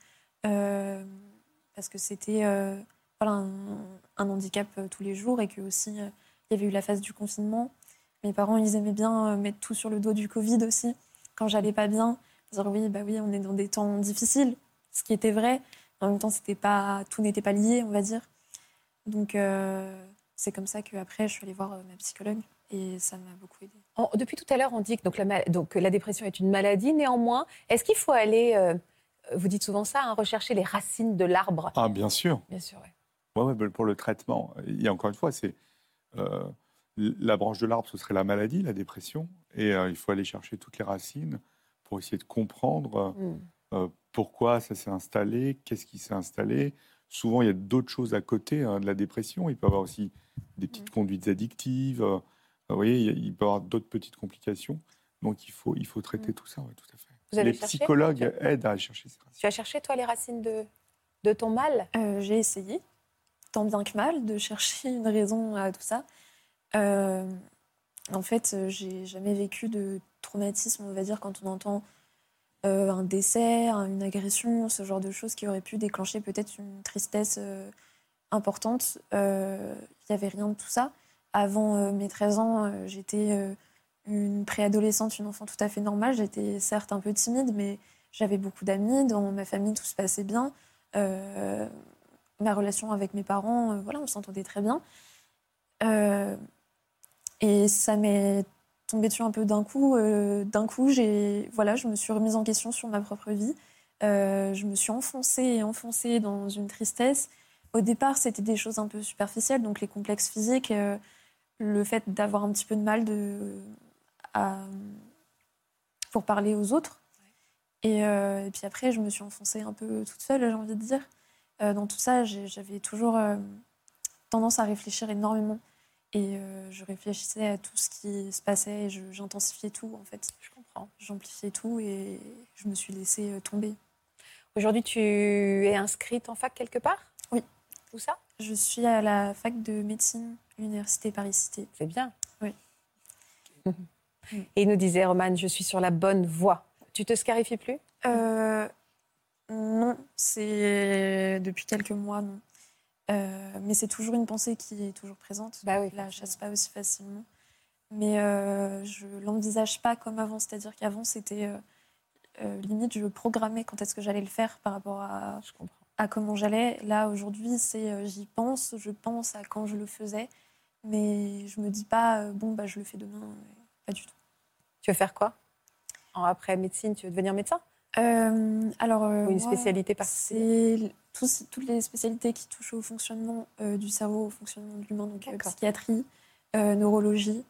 parce que c'était euh, un, handicap euh, tous les jours et que aussi euh, il y avait eu la phase du confinement. Mes parents, ils aimaient bien mettre tout sur le dos du Covid aussi. Quand j'allais pas bien, dire oui, bah oui, on est dans des temps difficiles, ce qui était vrai. En même temps, c'était pas, tout n'était pas lié, on va dire. Donc c'est comme ça qu'après, je suis allée voir ma psychologue et ça m'a beaucoup aidée. Depuis tout à l'heure, on dit que donc, la, dépression est une maladie. Néanmoins, est-ce qu'il faut aller, vous dites souvent ça, hein, rechercher les racines de l'arbre Ah, bien sûr. Bien sûr, oui. Ouais, ouais, mais pour le traitement, il y a encore une fois, c'est euh, la branche de l'arbre, ce serait la maladie, la dépression, et euh, il faut aller chercher toutes les racines pour essayer de comprendre euh, Mm. euh, pourquoi ça s'est installé, qu'est-ce qui s'est installé. Souvent, il y a d'autres choses à côté hein, de la dépression. Il peut y avoir aussi des petites conduites addictives. vous voyez, il peut y avoir d'autres petites complications. Donc, il faut, il faut traiter tout ça, ouais, tout à fait. Vous avez les cherché psychologues aident à aller chercher ces racines. Tu as cherché, toi, les racines de, de ton mal Euh, J'ai essayé, tant bien que mal, de chercher une raison à tout ça. Euh, en fait, euh, j'ai jamais vécu de traumatisme, on va dire, quand on entend euh, un décès, un- une agression, ce genre de choses qui auraient pu déclencher peut-être une tristesse euh, importante. Euh, Il n'y avait rien de tout ça. Avant euh, mes 13 ans, euh, j'étais euh, une préadolescente, une enfant tout à fait normale. J'étais certes un peu timide, mais j'avais beaucoup d'amis. Dans ma famille, tout se passait bien. Euh, ma relation avec mes parents, euh, voilà, on s'entendait très bien. Euh, et ça m'est tombé dessus un peu d'un coup. D'un coup, j'ai, voilà, je me suis remise en question sur ma propre vie. Je me suis enfoncée et enfoncée dans une tristesse. Au départ, c'était des choses un peu superficielles, donc les complexes physiques, le fait d'avoir un petit peu de mal de, à- pour parler aux autres. Et, euh, et puis après, je me suis enfoncée un peu toute seule, j'ai envie de dire. Euh, dans tout ça, j'avais toujours euh, tendance à réfléchir énormément. Et euh, je réfléchissais à tout ce qui se passait et j'intensifiais tout, en fait. Je comprends. J'amplifiais tout et je me suis laissée euh, tomber. Aujourd'hui, tu es inscrite en fac quelque part? Oui. Où ça? Je suis à la fac de médecine, l'université Paris-Cité. C'est bien. Oui. Et il nous disait, Romane, je suis sur la bonne voie. Tu te scarifies plus? Euh, non, c'est depuis quelques mois, non. Euh, mais c'est toujours une pensée qui est toujours présente. Bah oui, la chasse pas aussi facilement. Mais euh, je l'envisage pas comme avant. C'est-à-dire qu'avant, c'était euh, limite, je programmais quand est-ce que j'allais le faire par rapport à, à comment j'allais. Là, aujourd'hui, c'est j'y pense, je pense à quand je le faisais. Mais je me dis pas, bon, bah, je le fais demain. Pas du tout. Tu veux faire quoi? Après médecine, tu veux devenir médecin? Euh, alors, euh, Ou une spécialité particulière? C'est toutes les spécialités qui touchent au fonctionnement euh, du cerveau, au fonctionnement de l'humain, donc euh, psychiatrie, euh, neurologie.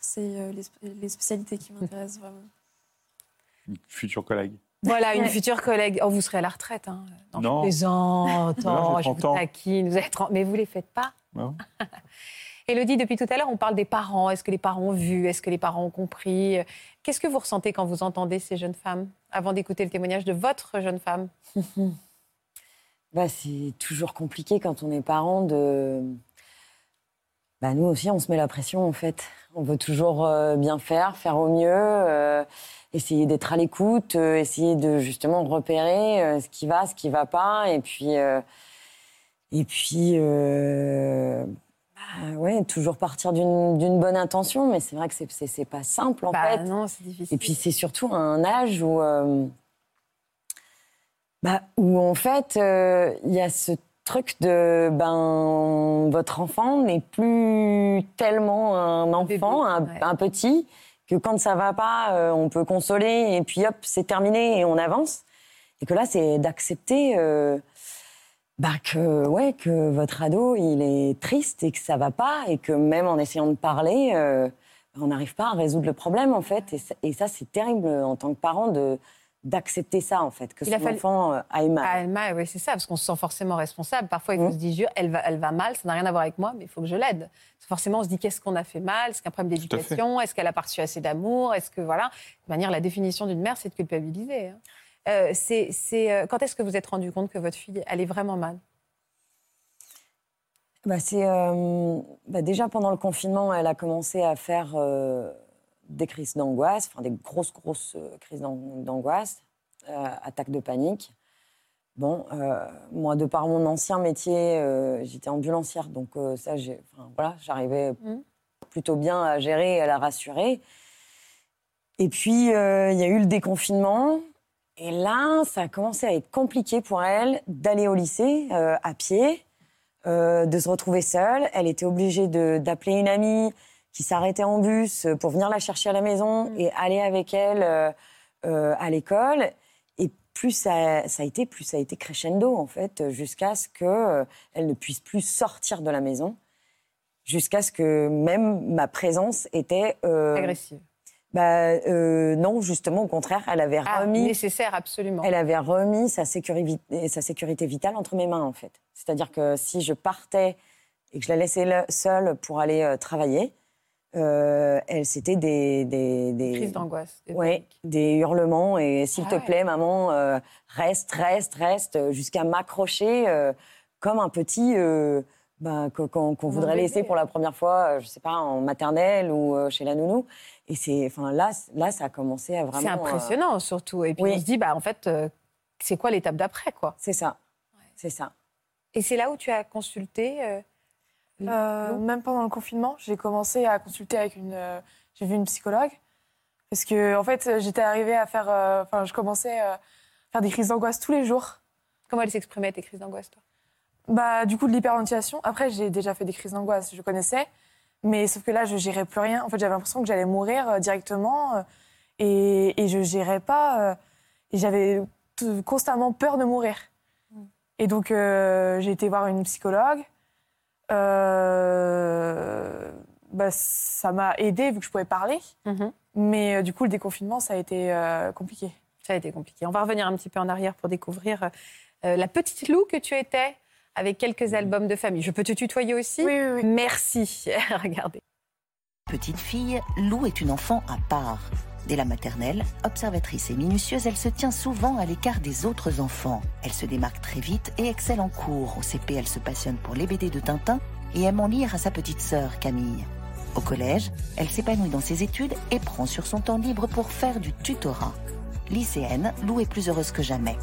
C'est euh, les, sp- les spécialités qui m'intéressent vraiment. Une future collègue. Voilà, une Ouais. future collègue. Oh, vous serez à la retraite. Hein. Non. Je plaisante. Non, Oh, je 30 vous ans. taquine. Vous avez 30 Mais vous les faites pas. Non. Elodie, depuis tout à l'heure, on parle des parents. Est-ce que les parents ont vu? Est-ce que les parents ont compris? Qu'est-ce que vous ressentez quand vous entendez ces jeunes femmes Avant d'écouter le témoignage de votre jeune femme? Bah, c'est toujours compliqué quand on est parent de. Bah, nous aussi, on se met la pression en fait. On veut toujours euh, bien faire, faire au mieux, euh, essayer d'être à l'écoute, euh, essayer de justement repérer ce qui va, ce qui va pas, et puis et puis euh, bah, ouais, toujours partir d'une bonne intention. Mais c'est vrai que c'est- pas simple en Bah fait. non, c'est difficile. Et puis c'est surtout un âge où, euh, bah, où en fait, euh, il y a ce truc de ben votre enfant n'est plus tellement un enfant, un, un petit, que quand ça va pas, euh, on peut consoler et puis hop, c'est terminé et on avance. Et que là, c'est d'accepter bah, que ouais que votre ado il est triste et que ça va pas et que même en essayant de parler. euh, on n'arrive pas à résoudre le problème en fait. Et ça, et ça, c'est terrible en tant que parent de d'accepter ça en fait, que Il a son fallu- enfant euh, aille mal. Ah, elle m'a- oui, c'est ça, parce qu'on se sent forcément responsable. Parfois, il faut Mmh. se dire, elle va, elle va mal, ça n'a rien à voir avec moi, mais il faut que je l'aide. Forcément, on se dit, qu'est-ce qu'on a fait mal? Est-ce qu'il y a un problème d'éducation? Est-ce qu'elle a pas reçu assez d'amour? Est-ce que, voilà, de manière, la définition d'une mère, c'est de culpabiliser. hein. Euh, c'est, c'est, euh, quand est-ce que vous êtes rendu compte que votre fille allait vraiment mal? Bah, c'est euh, bah, déjà pendant le confinement, elle a commencé à faire euh, des crises d'angoisse, enfin des grosses grosses crises d'an- d'angoisse, attaques de panique. Bon, moi, de par mon ancien métier, j'étais ambulancière, donc ça, j'ai, enfin, voilà, j'arrivais Mhm. plutôt bien à gérer et à la rassurer. Et puis, il y a eu le déconfinement. Et là, ça a commencé à être compliqué pour elle d'aller au lycée euh, à pied, euh, de se retrouver seule. Elle était obligée d'appeler une amie qui s'arrêtait en bus pour venir la chercher à la maison et aller avec elle euh, euh, à l'école. Et plus ça, ça a été, plus ça a été crescendo en fait, jusqu'à ce que euh, elle ne puisse plus sortir de la maison, jusqu'à ce que même ma présence était euh, Agressive. Bah, euh, non, justement, au contraire, elle avait Ah, remis. nécessaire, absolument. Elle avait remis sa sécurité, sa sécurité vitale entre mes mains, en fait. C'est-à-dire que si je partais et que je la laissais le- seule pour aller euh, travailler, euh, elle, c'était des, des, des- Crise d'angoisse. des Ouais, des hurlements et s'il Ah te ouais. plaît, maman, euh, reste, reste, reste, jusqu'à m'accrocher euh, comme un petit euh, ben, qu'on voudrait bébé. laisser pour la première fois, euh, je sais pas, en maternelle ou euh, chez la nounou. Et c'est, enfin là, là, ça a commencé à vraiment. C'est impressionnant, surtout. Et puis oui. on se dit, bah, en fait, euh, c'est quoi l'étape d'après, quoi? C'est ça. C'est ça. Et c'est là où tu as consulté euh, Euh, même pendant le confinement, j'ai commencé à consulter avec une. euh, j'ai vu une psychologue. Parce que, en fait, j'étais arrivée à faire. euh, Enfin, je commençais euh, à faire des crises d'angoisse tous les jours. Comment elle s'exprimait, tes crises d'angoisse, toi? Bah, du coup, de l'hyperventilation. Après, j'ai déjà fait des crises d'angoisse, je connaissais. Mais sauf que là, je gérais plus rien. En fait, j'avais l'impression que j'allais mourir euh, directement. euh, et, et je gérais pas. euh, et j'avais constamment peur de mourir. Et donc, j'ai été voir une psychologue. Bah, ça m'a aidé vu que je pouvais parler. Mais euh, du coup, le déconfinement, ça a été compliqué. Ça a été compliqué. On va revenir un petit peu en arrière pour découvrir la petite Lou que tu étais avec quelques albums de famille. Je peux te tutoyer aussi? Oui, oui, oui. Merci. Regardez. Petite fille, Lou est une enfant à part. Dès la maternelle, observatrice et minutieuse, elle se tient souvent à l'écart des autres enfants. Elle se démarque très vite et excelle en cours. Au CP, elle se passionne pour les BD de Tintin et aime en lire à sa petite sœur Camille. Au collège, elle s'épanouit dans ses études et prend sur son temps libre pour faire du tutorat. Lycéenne, Lou est plus heureuse que jamais.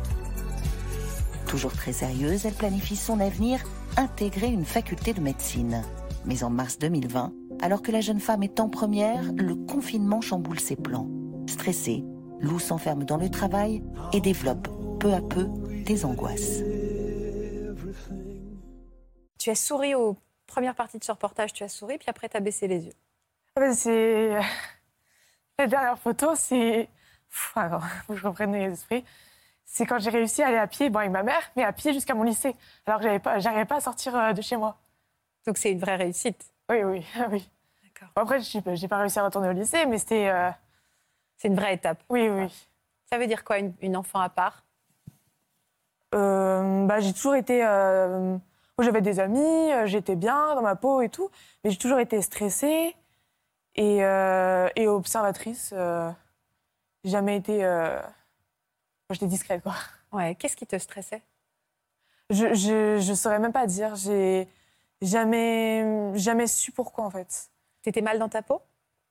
Toujours très sérieuse, elle planifie son avenir, intégrer une faculté de médecine. Mais en mars 2020, alors que la jeune femme est en première, le confinement chamboule ses plans. Stressée, Lou s'enferme dans le travail et développe peu à peu des angoisses. Tu as souri aux premières parties de ce reportage, tu as souri, puis après, tu as baissé les yeux. Ah bah, c'est. La dernière photo, c'est. Alors, faut que je reprenne les esprits. C'est quand j'ai réussi à aller à pied, bon, avec ma mère, mais à pied jusqu'à mon lycée. Alors que pas, j'arrivais pas à sortir euh, de chez moi. Donc c'est une vraie réussite. Oui, oui, oui. Bon, après, je n'ai pas réussi à retourner au lycée, mais c'était. euh, C'est une vraie étape. Oui, oui. Ça veut dire quoi, une, une enfant à part? Euh, bah, j'ai toujours été. euh, j'avais des amis, j'étais bien dans ma peau et tout, mais j'ai toujours été stressée et, et observatrice. j'ai jamais été. J'étais discrète, quoi. Ouais. Qu'est-ce qui te stressait? Je, je, je saurais même pas dire. J'ai jamais, jamais su pourquoi, en fait. T'étais mal dans ta peau?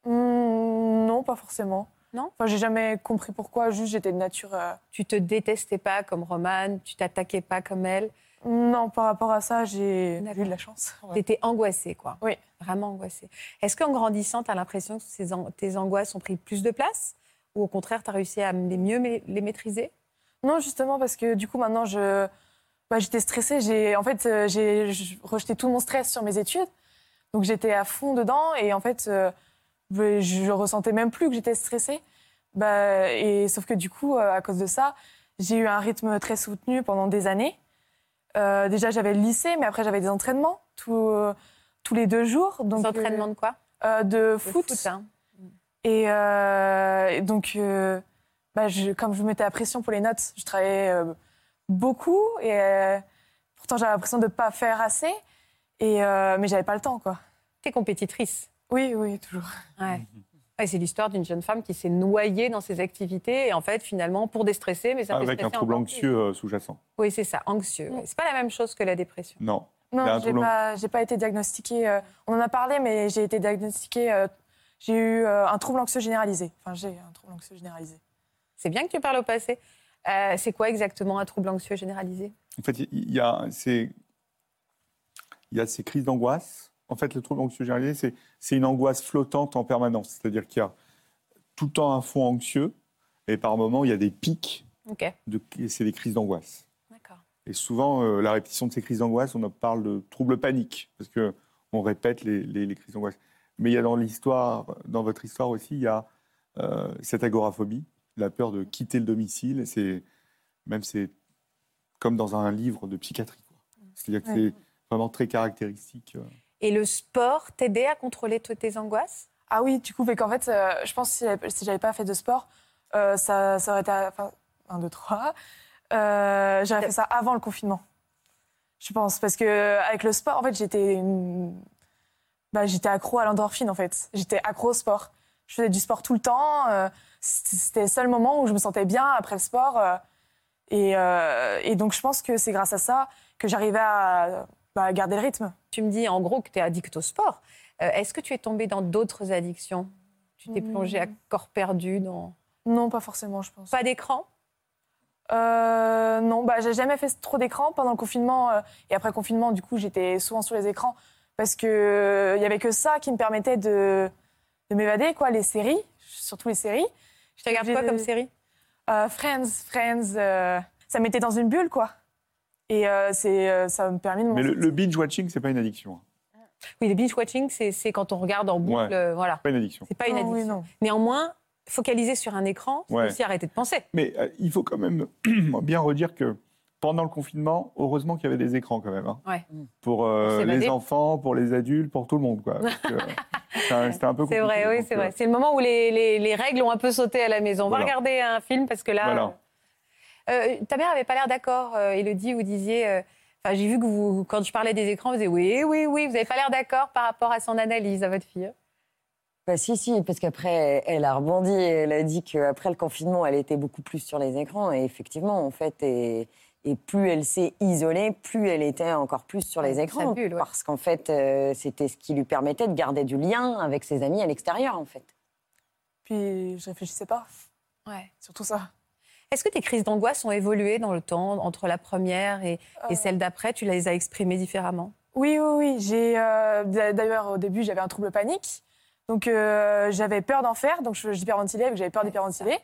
Hmm, Non, pas forcément. Non? Enfin, j'ai jamais compris pourquoi, juste j'étais de nature. euh, Tu te détestais pas comme Romane, tu t'attaquais pas comme elle? Non, par rapport à ça, j'ai eu de la chance. Ouais. T'étais angoissée, quoi. Oui. Vraiment angoissée. Est-ce qu'en grandissant, tu as l'impression que ces an- tes angoisses ont pris plus de place? Ou au contraire, tu as réussi à les mieux les maîtriser? Non, justement, parce que du coup, maintenant, je, bah, j'étais stressée. J'ai, en fait, euh, j'ai rejeté tout mon stress sur mes études. Donc, j'étais à fond dedans. Et en fait, euh, je, je ressentais même plus que j'étais stressée. Bah, et, sauf que du coup, euh, à cause de ça, j'ai eu un rythme très soutenu pendant des années. Euh, déjà, j'avais le lycée, mais après, j'avais des entraînements tout- tous les deux jours. Donc, Des entraînements de quoi? De foot. foot, hein. Et, euh, et donc, euh, bah, je, comme je mettais la pression pour les notes, je travaillais euh, beaucoup. Et euh, pourtant, j'avais l'impression de ne pas faire assez. Et, euh, mais j'avais pas le temps, quoi. T'es compétitrice Oui, oui, toujours. Ouais. Ouais, c'est l'histoire d'une jeune femme qui s'est noyée dans ses activités et en fait, finalement, pour déstresser, mais ça Avec un trouble anxieux euh, sous-jacent. Oui, c'est ça, anxieux. ouais. C'est pas la même chose que la dépression. Non. Non, j'ai pas, pas été diagnostiquée. euh, on en a parlé, mais j'ai été diagnostiquée. J'ai eu euh, un trouble anxieux généralisé. Enfin, j'ai un trouble anxieux généralisé. C'est bien que tu parles au passé. Euh, c'est quoi exactement un trouble anxieux généralisé? En fait, il y a, c'est, il y a ces crises d'angoisse. En fait, le trouble anxieux généralisé, c'est, une angoisse flottante en permanence. C'est-à-dire qu'il y a tout le temps un fond anxieux et par moments, il y a des pics. Ok. De, et c'est des crises d'angoisse. D'accord. Et souvent, euh, la répétition de ces crises d'angoisse, on en parle de trouble panique parce que on répète les, les- les crises d'angoisse. Mais il y a dans l'histoire, dans votre histoire aussi, il y a euh, cette agoraphobie, la peur de quitter le domicile. C'est même c'est comme dans un livre de psychiatrie. C'est-à-dire que Ouais. c'est vraiment très caractéristique. euh. Et le sport t'aidait à contrôler toutes tes angoisses? Ah oui, du coup, mais qu'en fait, euh, je pense que si j'avais- si j'avais pas fait de sport, euh, ça, ça aurait été. Enfin, un, deux, trois. euh, J'aurais fait ça avant le confinement. Je pense. Parce que avec le sport, en fait, j'étais. une- Bah, j'étais accro à l'endorphine, en fait. J'étais accro au sport. Je faisais du sport tout le temps. euh, C'était le seul moment où je me sentais bien après le sport. euh, et, euh, et donc, je pense que c'est grâce à ça que j'arrivais à bah, garder le rythme. Tu me dis en gros que tu es addict au sport. Est-ce que tu es tombée dans d'autres addictions? Tu t'es plongée à corps perdu dans... Non, pas forcément, je pense. Pas d'écran? Euh, non, bah, j'ai jamais fait trop d'écran pendant le confinement et après le confinement. Du coup, j'étais souvent sur les écrans parce que euh, il y avait que ça qui me permettait de, de m'évader, quoi, les séries, surtout les séries. Je te regarde quoi comme série? Euh, Friends, Friends. euh, ça m'était dans une bulle, quoi. Et euh, c'est, euh, ça me permet de. Mais le, le binge-watching, c'est pas une addiction. hein. Oui, le binge-watching, c'est c'est quand on regarde en boucle. Ouais. euh, voilà. C'est pas une addiction. C'est pas une oui, addiction. non. Néanmoins, focaliser sur un écran, c'est Ouais. aussi arrêter de penser. Mais euh, il faut quand même bien redire que pendant le confinement, heureusement qu'il y avait des écrans quand même. hein. Ouais. Pour euh, les enfants, pour les adultes, pour tout le monde. c'était un- peu C'est vrai, oui, c'est euh, vrai. C'est le moment où les, les- les règles ont un peu sauté à la maison. On Voilà. va regarder un film parce que là. Voilà. Euh, ta mère avait pas l'air d'accord, euh, Elodie. Vous disiez. euh, Enfin, j'ai vu que vous, quand je parlais des écrans, vous disiez oui, oui, oui. Vous n'avez pas l'air d'accord par rapport à son analyse à votre fille. Bah si, si, parce qu'après, elle a rebondi et elle a dit qu'après le confinement, elle était beaucoup plus sur les écrans. Et effectivement, en fait, et, et plus elle s'est isolée, plus elle était encore plus sur les Ouais, écrans. bulle, ouais. Parce qu'en fait, euh, c'était ce qui lui permettait de garder du lien avec ses amis à l'extérieur, en fait. Puis je réfléchissais pas. Ouais. Surtout ça. Est-ce que tes crises d'angoisse ont évolué dans le temps, entre la première et, et Euh. celle d'après? Tu les as exprimées différemment? Oui, oui, oui. J'ai euh, d'a- d'ailleurs au début j'avais un trouble panique, donc euh, j'avais peur d'en faire, donc je- j'hyperventilais, j'avais peur d'hyperventiler.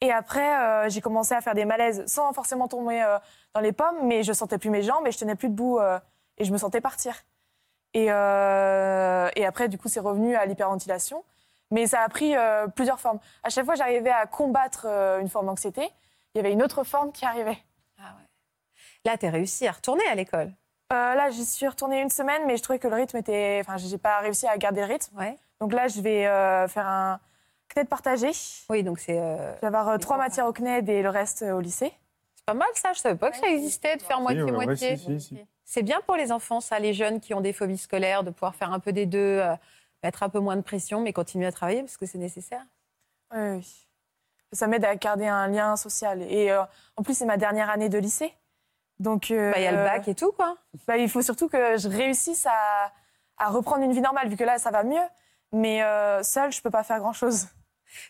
Et après euh, j'ai commencé à faire des malaises sans forcément tomber euh, dans les pommes, mais je sentais plus mes jambes et je tenais plus debout euh, et je me sentais partir. Et, et après du coup c'est revenu à l'hyperventilation, mais ça a pris plusieurs formes. À chaque fois j'arrivais à combattre une forme d'anxiété, il y avait une autre forme qui arrivait. Là, tu as réussi à retourner à l'école. Là, j'y suis retournée une semaine, mais je trouvais que le rythme était. Enfin, j'ai pas réussi à garder le rythme. Donc là, je vais faire un CNED partagé. Oui, donc c'est. euh, avoir euh, trois matières au CNED et le reste euh, au lycée. C'est pas mal ça, je savais pas que ça existait de faire ouais, ouais, moitié-moitié. si, si, si. C'est bien pour les enfants, ça, les jeunes qui ont des phobies scolaires, de pouvoir faire un peu des deux, euh, mettre un peu moins de pression, mais continuer à travailler parce que c'est nécessaire. Oui, oui. Ça m'aide à garder un lien social. Et euh, en plus, c'est ma dernière année de lycée. Donc. euh, Bah, il y a le bac et tout, quoi. bah, il faut surtout que je réussisse à, à reprendre une vie normale, vu que là, ça va mieux. Mais euh, seule, je peux pas faire grand-chose.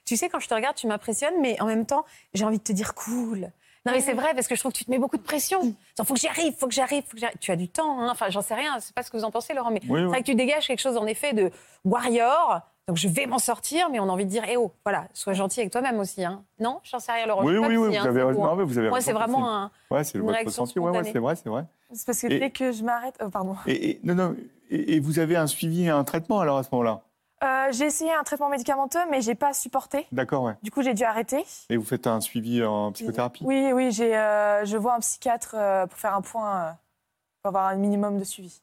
Tu sais, quand je te regarde, tu m'impressionnes, mais en même temps, j'ai envie de te dire cool. Non, mais c'est vrai, parce que je trouve que tu te mets beaucoup de pression. Il faut que j'y arrive, faut que j'y arrive, faut que j'y arrive. Tu as du temps, hein. enfin, j'en sais rien, c'est pas ce que vous en pensez, Laurent, mais Oui, c'est oui. vrai que tu dégages quelque chose, en effet, de warrior. Donc, je vais m'en sortir, mais on a envie de dire, eh oh, voilà, sois gentil avec toi-même aussi. Hein. Non, j'en sais rien, Laurent. Oui, je sais oui, oui, si, hein, vous avez raison. vous. Non, mais vous avez Moi, c'est vraiment un. Ouais, c'est réaction ressenti. Ouais, ouais, c'est vrai, c'est vrai. C'est parce que Et- dès que je m'arrête. oh, pardon. Et, et- non, non, et, et vous avez un suivi, un traitement alors à ce moment-là? Euh, j'ai essayé un traitement médicamenteux, mais j'ai pas supporté. D'accord, ouais. Du coup, j'ai dû arrêter. Et vous faites un suivi en psychothérapie? Oui, oui, j'ai, euh, je vois un psychiatre euh, pour faire un point, euh, pour avoir un minimum de suivi.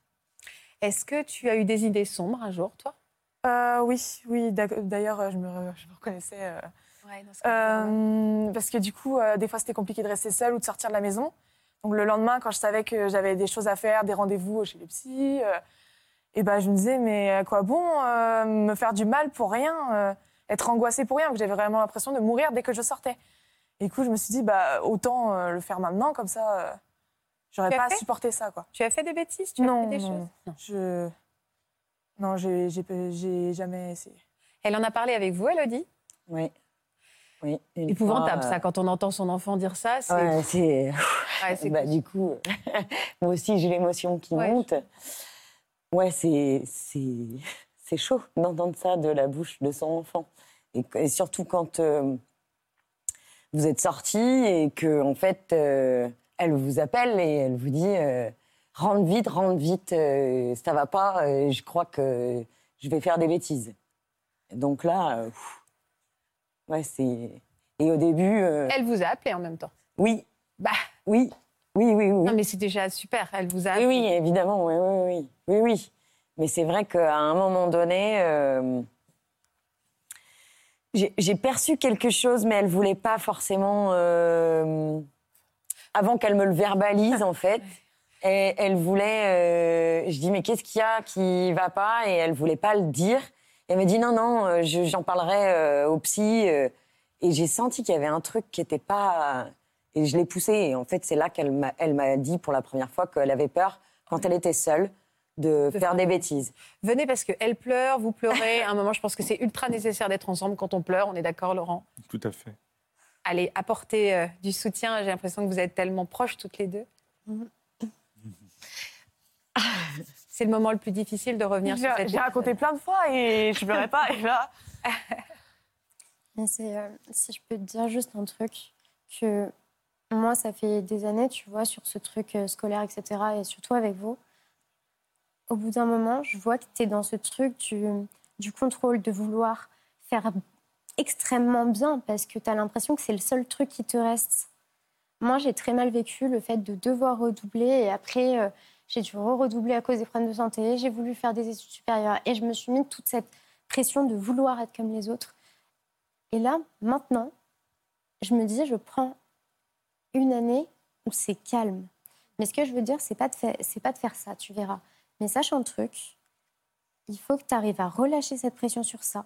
Est-ce que tu as eu des idées sombres un jour, toi? Euh, oui, oui. D'ailleurs, je me, je me reconnaissais. euh, Ouais, euh, parce que du coup, euh, des fois, c'était compliqué de rester seule ou de sortir de la maison. Donc le lendemain, quand je savais que j'avais des choses à faire, des rendez-vous chez les psys, euh, et ben je me disais mais à quoi bon euh, me faire du mal pour rien, euh, être angoissée pour rien, que j'avais vraiment l'impression de mourir dès que je sortais. Et du coup, je me suis dit bah autant euh, le faire maintenant, comme ça, euh, j'aurais as pas fait? à supporter ça quoi. Tu as fait des bêtises? Tu as Non, fait des non, choses? je non, j'ai j'ai- j'ai jamais essayé. Elle en a parlé avec vous, Elodie? Oui. Oui. Épouvantable, fois, ça, quand on entend son enfant dire ça. C'est... Ouais, c'est. Ouais, c'est bah, du coup, moi aussi, j'ai l'émotion qui monte. Ouais, c'est, c'est, c'est chaud d'entendre ça de la bouche de son enfant. Et, et surtout quand euh, vous êtes sortis et que, en fait, euh, elle vous appelle et elle vous dit euh, rentre vite, rentre vite, euh, ça va pas, je crois que je vais faire des bêtises. Donc là, ouais, c'est. Et au début. Elle vous a appelé en même temps. Oui. Bah. Oui. Oui, oui, oui. Non, mais c'est déjà super. Elle vous a Oui, oui, évidemment, oui, oui, oui. Oui, oui. Mais c'est vrai qu'à un moment donné, euh, j'ai perçu quelque chose, mais elle voulait pas forcément. euh, avant qu'elle me le verbalise, en fait. Et elle voulait. euh, je dis, mais qu'est-ce qu'il y a qui va pas? Et elle voulait pas le dire. Elle m'a dit, non, non, je- j'en parlerai au psy. et j'ai senti qu'il y avait un truc qui était pas. Et je l'ai poussé. Et en fait, c'est là qu'elle m'a elle m'a dit pour la première fois qu'elle avait peur, quand elle était seule, de, faire des bêtises. Venez parce qu'elle pleure, vous pleurez. À un moment, je pense que c'est ultra nécessaire d'être ensemble quand on pleure. On est d'accord, Laurent? Tout à fait. Allez, apportez euh, du soutien. J'ai l'impression que vous êtes tellement proches toutes les deux. C'est le moment le plus difficile de revenir sur J'ai cette j'ai raconté plein de fois et je pleurais pas. Et là, Mais c'est, euh, si je peux te dire juste un truc, que moi, ça fait des années, tu vois, sur ce truc euh, scolaire, etc., et surtout avec vous, au bout d'un moment, je vois que tu es dans ce truc du, contrôle, de vouloir faire extrêmement bien, parce que tu as l'impression que c'est le seul truc qui te reste. Moi, j'ai très mal vécu le fait de devoir redoubler, et après, euh, j'ai dû re-redoubler à cause des problèmes de santé, j'ai voulu faire des études supérieures, et je me suis mis toute cette pression de vouloir être comme les autres. Et là, maintenant, je me dis, je prends une année où c'est calme. Mais ce que je veux dire, c'est pas de faire, c'est pas de faire ça, tu verras. Mais sache un truc, il faut que tu arrives à relâcher cette pression sur ça.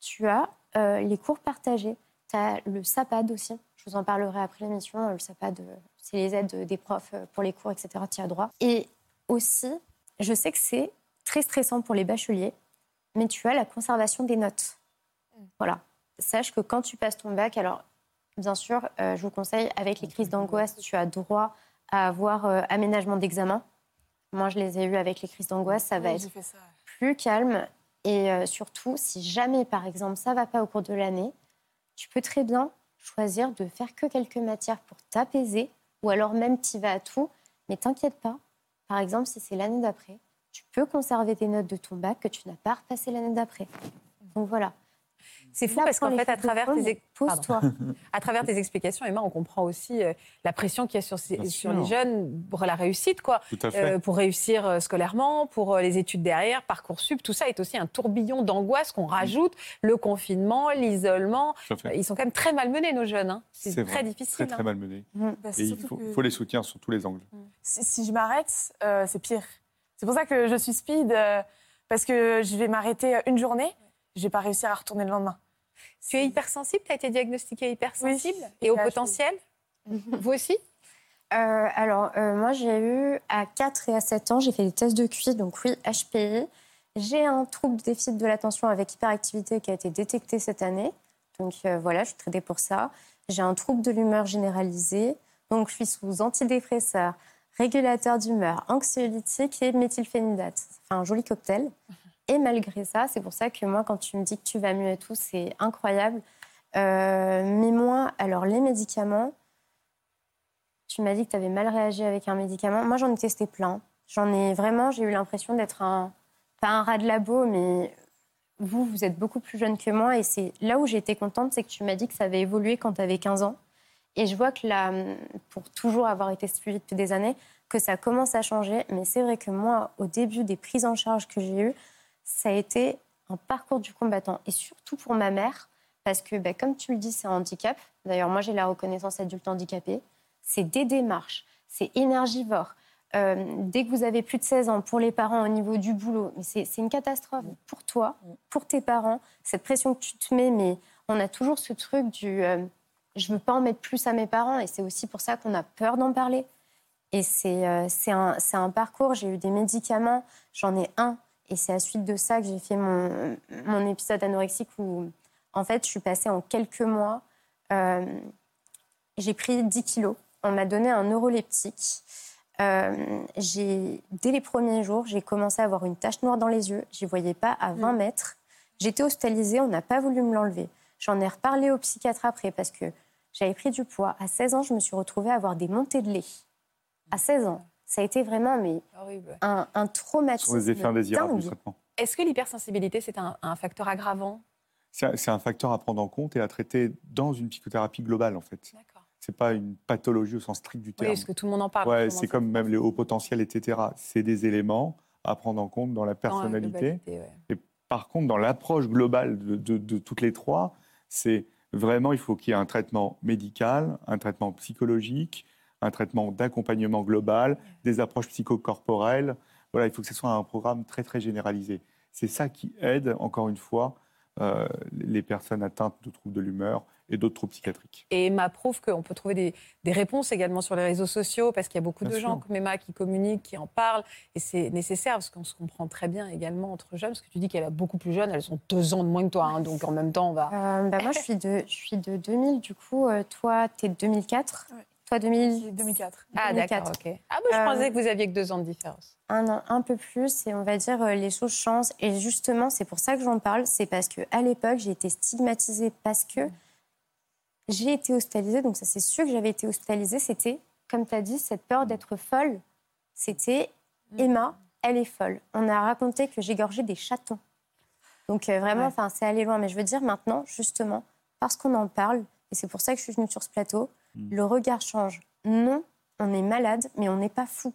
Tu as euh, les cours partagés, tu as le SAPAD aussi. Je vous en parlerai après l'émission. Le SAPAD, c'est les aides des profs pour les cours, etc. Tu as droit. Et aussi, je sais que c'est très stressant pour les bacheliers, mais tu as la conservation des notes. Voilà. Sache que quand tu passes ton bac, alors bien sûr, euh, je vous conseille, avec les crises d'angoisse, tu as droit à avoir euh, aménagement d'examen. Moi, je les ai eus avec les crises d'angoisse, ça va Oui, être ça. plus calme. Et euh, surtout, si jamais, par exemple, ça va pas au cours de l'année, tu peux très bien choisir de faire que quelques matières pour t'apaiser, ou alors même tu vas à tout, mais t'inquiète pas. Par exemple, si c'est l'année d'après, tu peux conserver tes notes de ton bac que tu n'as pas repassé l'année d'après. Donc voilà. C'est fou Là, parce qu'en fait, à travers, tes, à travers tes explications, Emma, on comprend aussi euh, la pression qu'il y a sur, ces- les jeunes pour la réussite, quoi. Tout à fait. Euh, pour réussir euh, scolairement, pour euh, les études derrière, Parcoursup, tout ça est aussi un tourbillon d'angoisse qu'on rajoute. Le confinement, l'isolement. Euh, Ils sont quand même très malmenés, nos jeunes. hein. C'est très vrai. difficile. Très, très hein. malmené. Bah, c'est Et il faut, que- faut les soutenir sur tous les angles. si, si je m'arrête, euh, c'est pire. C'est pour ça que je suis speed, euh, parce que je vais m'arrêter une journée, je vais pas réussir à retourner le lendemain. Tu es hypersensible Tu as été diagnostiquée hypersensible Et Et au potentiel Vous aussi Euh, alors, euh, moi, j'ai eu à 4 et à 7 ans, j'ai fait des tests de QI, donc oui, HPI. J'ai un trouble déficit de l'attention avec hyperactivité qui a été détecté cette année. Donc euh, voilà, je suis traitée pour ça. J'ai un trouble de l'humeur généralisé. Donc je suis sous antidépresseur, régulateur d'humeur, anxiolytique et méthylphénidate. Fait un joli cocktail. Et malgré ça, c'est pour ça que moi, quand tu me dis que tu vas mieux et tout, c'est incroyable. Euh, mais moi, alors les médicaments, tu m'as dit que tu avais mal réagi avec un médicament. Moi, j'en ai testé plein. J'en ai vraiment, j'ai eu l'impression d'être un, pas un rat de labo, mais vous, vous êtes beaucoup plus jeune que moi. Et c'est là où j'ai été contente, c'est que tu m'as dit que ça avait évolué quand tu avais 15 ans. Et je vois que là, pour toujours avoir été suivie depuis des années, que ça commence à changer. Mais c'est vrai que moi, au début des prises en charge que j'ai eues, ça a été un parcours du combattant. Et surtout pour ma mère, parce que, bah, comme tu le dis, c'est un handicap. D'ailleurs, moi, j'ai la reconnaissance adulte handicapé. C'est des démarches, c'est énergivore. Euh, dès que vous avez plus de 16 ans, pour les parents au niveau du boulot, c'est une catastrophe pour toi, pour tes parents. Cette pression que tu te mets, mais on a toujours ce truc du euh, je veux pas en mettre plus à mes parents, et c'est aussi pour ça qu'on a peur d'en parler. Et c'est euh, un parcours. J'ai eu des médicaments, j'en ai un, et c'est à suite de ça que j'ai fait mon, mon épisode anorexique où, en fait, je suis passée en quelques mois Euh, j'ai pris 10 kilos. On m'a donné un neuroleptique. Euh, dès les premiers jours, j'ai commencé à avoir une tache noire dans les yeux. Je voyais pas à 20 mm. mètres. J'étais hospitalisée, on n'a pas voulu me l'enlever. J'en ai reparlé au psychiatre après parce que j'avais pris du poids. À 16 ans, je me suis retrouvée à avoir des montées de lait. À 16 ans. Ça a été vraiment mais un, un traumatisme. les effets indésirables du traitement. Est-ce que l'hypersensibilité, c'est un, facteur aggravant? C'est un facteur à prendre en compte et à traiter dans une psychothérapie globale, en fait. C'est pas une pathologie au sens strict du terme. Oui, parce que tout le monde en parle. Ouais, c'est comme même les hauts potentiels, etc. C'est des éléments à prendre en compte dans la personnalité. Et par contre, dans l'approche globale de, toutes les trois, c'est vraiment, il faut qu'il y ait un traitement médical, un traitement psychologique, un traitement d'accompagnement global, des approches psychocorporelles. Voilà, il faut que ce soit un programme très, très généralisé. C'est ça qui aide, encore une fois, euh, les personnes atteintes de troubles de l'humeur et d'autres troubles psychiatriques. Et Emma prouve qu'on peut trouver des, réponses également sur les réseaux sociaux, parce qu'il y a beaucoup de gens comme Emma qui communiquent, qui en parlent, et c'est nécessaire, parce qu'on se comprend très bien également entre jeunes, parce que tu dis qu'elle est beaucoup plus jeune, elles sont deux ans de moins que toi, hein, donc en même temps, on va... Euh, bah moi, je suis, de, je suis de 2000, du coup, euh, toi, tu es de 2004 Toi, 2000... 2004. Ah, d'accord, ok. Ah, bah, je euh, pensais que vous aviez que deux ans de différence. Un an, un peu plus, et on va dire, les choses changent. Et justement, c'est pour ça que j'en parle, c'est parce qu'à l'époque, j'ai été stigmatisée parce que j'ai été hospitalisée, donc ça c'est sûr que j'avais été hospitalisée. C'était, comme tu as dit, cette peur d'être folle. C'était mm. Emma, elle est folle. On a raconté que j'égorgeais des chatons. Donc euh, vraiment, enfin, c'est allé loin. Mais je veux dire maintenant, justement, parce qu'on en parle, et c'est pour ça que je suis venue sur ce plateau, mm. le regard change. Non, on est malade, mais on n'est pas fou.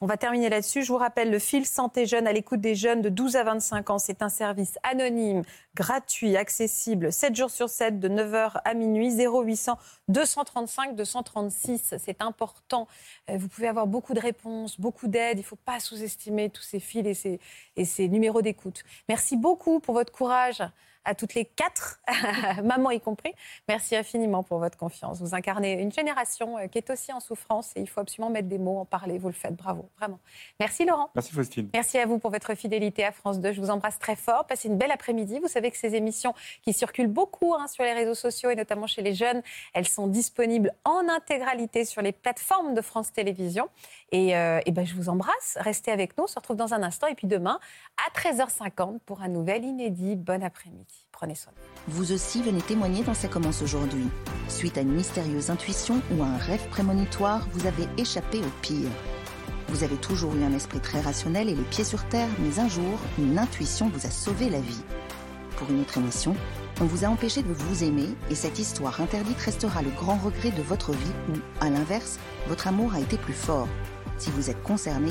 On va terminer là-dessus. Je vous rappelle le fil santé jeune à l'écoute des jeunes de 12 à 25 ans. C'est un service anonyme, gratuit, accessible, 7 jours sur 7, de 9h à minuit, 0800 235 236. C'est important. Euh, vous pouvez avoir beaucoup de réponses, beaucoup d'aide. Il ne faut pas sous-estimer tous ces fils et ces, et ces numéros d'écoute. Merci beaucoup pour votre courage à toutes les quatre, maman y compris. Merci infiniment pour votre confiance. Vous incarnez une génération euh, qui est aussi en souffrance et il faut absolument mettre des mots, en parler. Vous le faites, bravo, vraiment. Merci Laurent. Merci Faustine. Merci à vous pour votre fidélité à France 2. Je vous embrasse très fort. Passez une belle après-midi. Vous savez que ces émissions qui circulent beaucoup hein, sur les réseaux sociaux et notamment chez les jeunes, elles sont disponibles en intégralité sur les plateformes de France Télévisions. Et, euh, ben, je vous embrasse. Restez avec nous. On se retrouve dans un instant. Et puis demain, à 13h50 pour un nouvel inédit. Bon après-midi. Prenez soin. Vous aussi venez témoigner dans Ça commence aujourd'hui. Suite à une mystérieuse intuition ou à un rêve prémonitoire, vous avez échappé au pire. Vous avez toujours eu un esprit très rationnel et les pieds sur terre, mais un jour, une intuition vous a sauvé la vie. Pour une autre émission, on vous a empêché de vous aimer et cette histoire interdite restera le grand regret de votre vie ou, à l'inverse, votre amour a été plus fort. Si vous êtes concerné,